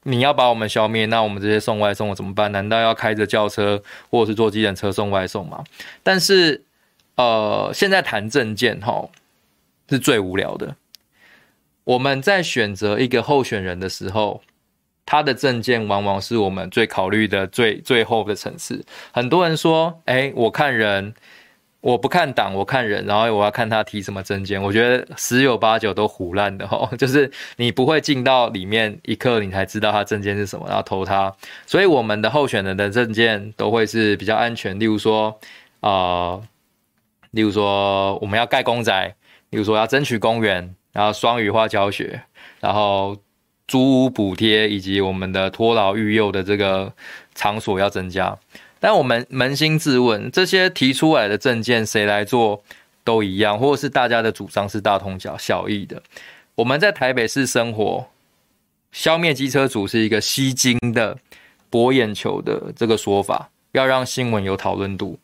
你要把我们消灭，那我们这些送外送的怎么办？难道要开着轿车或者是坐机程车送外送吗？但是，呃，现在谈证件哈，是最无聊的。我们在选择一个候选人的时候，他的证件往往是我们最考虑的最最后的层次。很多人说，哎，我看人。我不看党，我看人，然后我要看他提什么证件。我觉得十有八九都唬烂的齁，就是你不会进到里面一刻，你才知道他证件是什么，然后投他。所以我们的候选人的证件都会是比较安全，例如说，呃，例如说我们要盖公宅，例如说要争取公园，然后双语化教学，然后租屋补贴，以及我们的托老育幼的这个场所要增加。但我们扪心自问，这些提出来的政见谁来做都一样，或者是大家的主张是大同小异的。我们在台北市生活，消灭机车族是一个吸睛的、博眼球的这个说法，要让新闻有讨论度。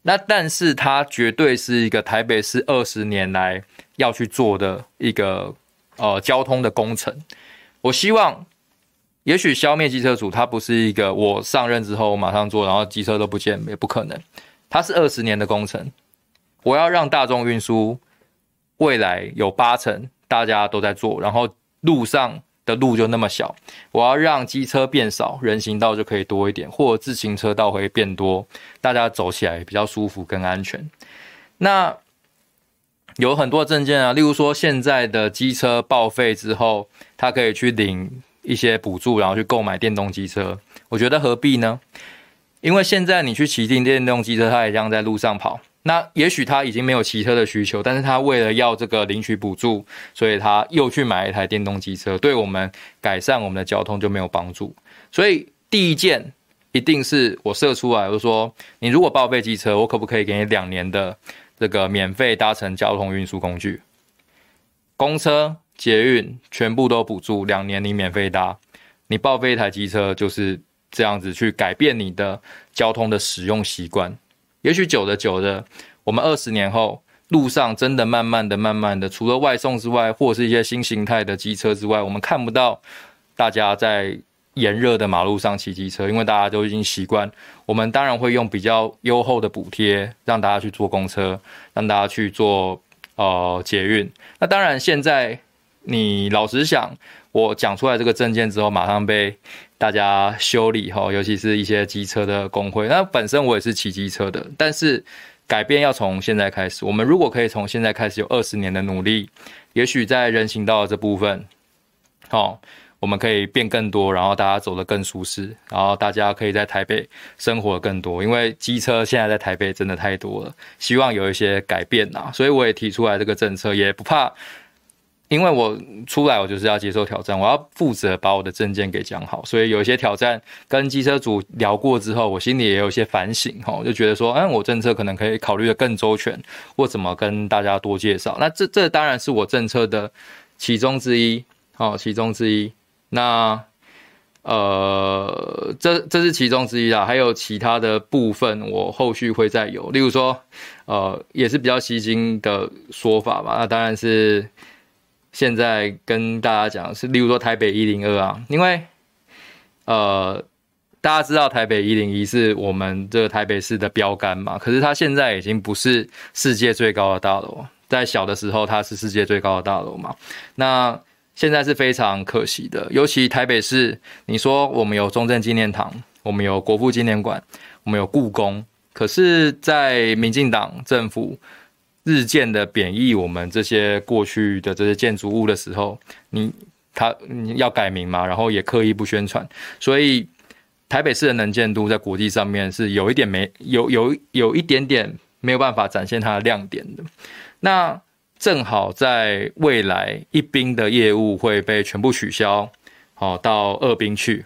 那但是它绝对是一个台北市二十年来要去做的一个呃交通的工程。我希望。也许消灭机车族，它不是一个我上任之后马上做，然后机车都不见，也不可能。它是二十年的工程。我要让大众运输未来有八成大家都在做，然后路上的路就那么小。我要让机车变少，人行道就可以多一点，或者自行车道会变多，大家走起来比较舒服、更安全。那有很多证件啊，例如说现在的机车报废之后，它可以去领。一些补助，然后去购买电动机车，我觉得何必呢？因为现在你去骑电电动机车，它也这样在路上跑。那也许他已经没有骑车的需求，但是他为了要这个领取补助，所以他又去买一台电动机车，对我们改善我们的交通就没有帮助。所以第一件一定是我设出来，我说你如果报废机车，我可不可以给你两年的这个免费搭乘交通运输工具，公车？捷运全部都补助，两年你免费搭，你报废一台机车就是这样子去改变你的交通的使用习惯。也许久的久的，我们二十年后路上真的慢慢的、慢慢的，除了外送之外，或是一些新形态的机车之外，我们看不到大家在炎热的马路上骑机车，因为大家都已经习惯。我们当然会用比较优厚的补贴，让大家去坐公车，让大家去坐呃捷运。那当然现在。你老实想，我讲出来这个政见之后，马上被大家修理哈，尤其是一些机车的工会。那本身我也是骑机车的，但是改变要从现在开始。我们如果可以从现在开始有二十年的努力，也许在人行道这部分，好，我们可以变更多，然后大家走得更舒适，然后大家可以在台北生活更多。因为机车现在在台北真的太多了，希望有一些改变呐。所以我也提出来这个政策，也不怕。因为我出来，我就是要接受挑战，我要负责把我的政见给讲好，所以有一些挑战跟机车主聊过之后，我心里也有一些反省哈，就觉得说，嗯，我政策可能可以考虑的更周全，或怎么跟大家多介绍。那这这当然是我政策的其中之一，好，其中之一。那呃，这这是其中之一啦，还有其他的部分，我后续会再有，例如说，呃，也是比较吸睛的说法吧。那当然是。现在跟大家讲是，例如说台北一零二啊，因为呃大家知道台北一零一是我们这个台北市的标杆嘛，可是它现在已经不是世界最高的大楼，在小的时候它是世界最高的大楼嘛，那现在是非常可惜的，尤其台北市，你说我们有中正纪念堂，我们有国父纪念馆，我们有故宫，可是，在民进党政府。日渐的贬义我们这些过去的这些建筑物的时候，你他你要改名嘛，然后也刻意不宣传，所以台北市的能见度在国际上面是有一点没有有有一点点没有办法展现它的亮点的。那正好在未来一兵的业务会被全部取消，好到二兵去。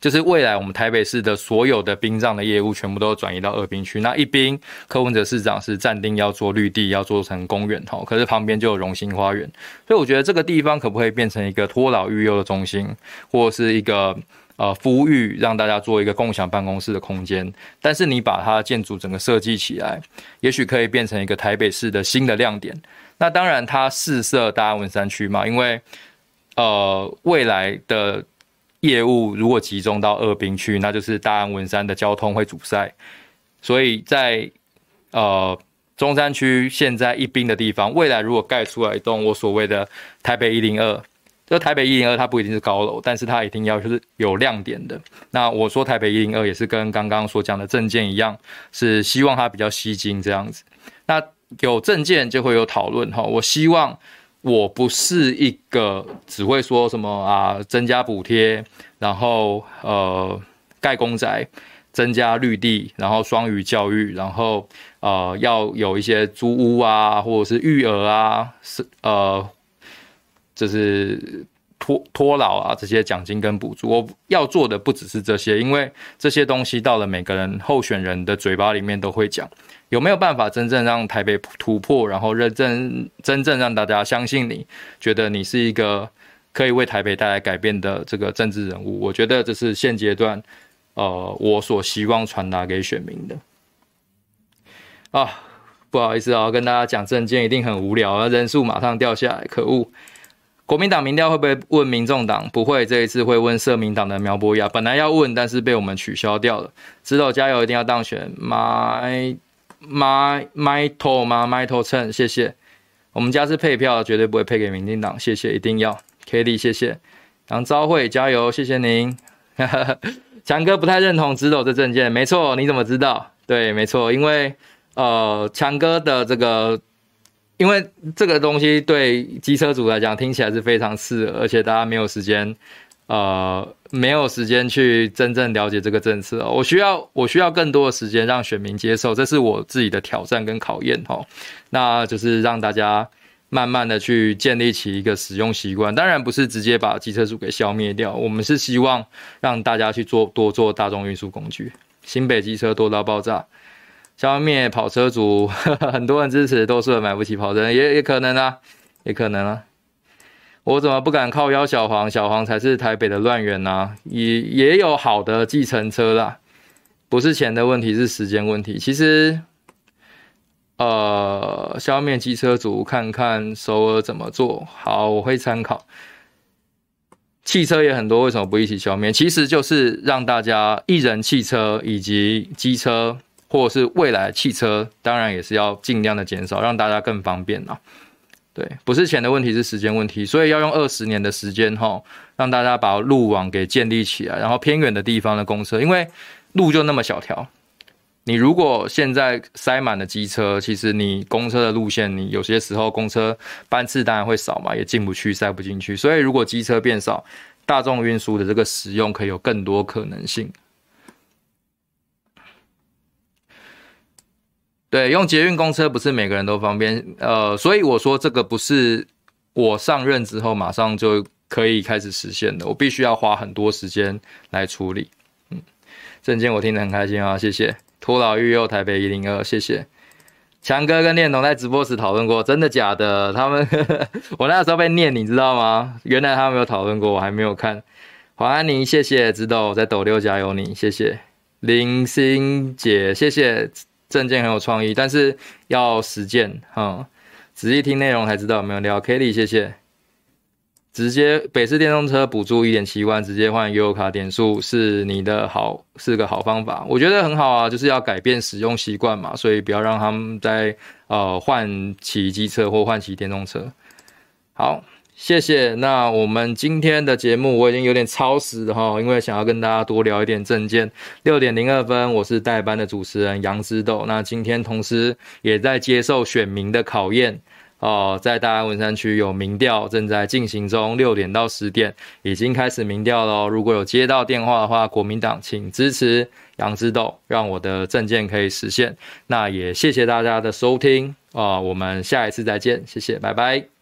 就是未来我们台北市的所有的殡葬的业务全部都转移到二殡区。那一殡柯文哲市长是暂定要做绿地，要做成公园哈，可是旁边就有荣兴花园，所以我觉得这个地方可不可以变成一个托老育幼的中心，或者是一个呃服务育，让大家做一个共享办公室的空间？但是你把它建筑整个设计起来，也许可以变成一个台北市的新的亮点。那当然它四设大安文山区嘛，因为。呃未来的业务如果集中到二兵区，那就是大安文山的交通会阻塞，所以在呃中山区现在一兵的地方，未来如果盖出来一栋我所谓的台北一零二。这台北一零二它不一定是高楼，但是它一定要就是有亮点的。那我说台北一零二也是跟刚刚所讲的政见一样，是希望它比较吸睛这样子。那有政见就会有讨论哈。我希望我不是一个只会说什么啊，增加补贴，然后呃盖公宅，增加绿地，然后双语教育，然后呃要有一些租屋啊，或者是育儿啊，是呃。就是托托老啊，这些奖金跟补助，我要做的不只是这些，因为这些东西到了每个人候选人的嘴巴里面都会讲，有没有办法真正让台北突破，然后认真真正让大家相信你，觉得你是一个可以为台北带来改变的这个政治人物？我觉得这是现阶段呃我所希望传达给选民的。啊，不好意思啊，跟大家讲政见一定很无聊啊，人数马上掉下来，可恶。国民党民调会不会问民众党？不会，这一次会问社民党的苗博雅。本来要问，但是被我们取消掉了。直斗加油，一定要当选。My My My 头吗？My 头称，谢谢。我们家是配票，绝对不会配给民进党。谢谢，一定要。K D，谢谢。杨昭慧，加油，谢谢您。强哥不太认同直斗这证件，没错，你怎么知道？对，没错，因为呃，强哥的这个。因为这个东西对机车主来讲听起来是非常刺耳，而且大家没有时间，呃，没有时间去真正了解这个政策。我需要我需要更多的时间让选民接受，这是我自己的挑战跟考验哈。那就是让大家慢慢的去建立起一个使用习惯，当然不是直接把机车主给消灭掉，我们是希望让大家去做多做大众运输工具。新北机车多到爆炸。消灭跑车族，很多人支持，多数人买不起跑车，也也可能啊，也可能啊。我怎么不敢靠邀小黄？小黄才是台北的乱源呐，也也有好的计程车啦，不是钱的问题，是时间问题。其实，呃，消灭机车族，看看首尔怎么做好，我会参考。汽车也很多，为什么不一起消灭？其实就是让大家一人汽车以及机车。或者是未来汽车，当然也是要尽量的减少，让大家更方便啊。对，不是钱的问题，是时间问题，所以要用二十年的时间哈，让大家把路网给建立起来，然后偏远的地方的公车，因为路就那么小条，你如果现在塞满了机车，其实你公车的路线，你有些时候公车班次当然会少嘛，也进不去，塞不进去。所以如果机车变少，大众运输的这个使用可以有更多可能性。对，用捷运公车不是每个人都方便，呃，所以我说这个不是我上任之后马上就可以开始实现的，我必须要花很多时间来处理。嗯，政见我听得很开心啊，谢谢。托老育幼台北一零二，谢谢。强哥跟念童在直播时讨论过，真的假的？他们 我那时候被念，你知道吗？原来他们有讨论过，我还没有看。黄安宁，谢谢。直斗在斗六加油你，谢谢。林心姐，谢谢。证件很有创意，但是要实践哈，仔细听内容才知道有没有料。Kelly，谢谢。直接北市电动车补助一点七万，直接换悠游卡点数是你的好，是个好方法，我觉得很好啊，就是要改变使用习惯嘛，所以不要让他们在呃换骑机车或换骑电动车。好。谢谢。那我们今天的节目我已经有点超时了哈，因为想要跟大家多聊一点政见。六点零二分，我是代班的主持人杨之豆。那今天同时也在接受选民的考验哦，在大安文山区有民调正在进行中，六点到十点已经开始民调了。如果有接到电话的话，国民党请支持杨之豆，让我的政见可以实现。那也谢谢大家的收听啊，我们下一次再见，谢谢，拜拜。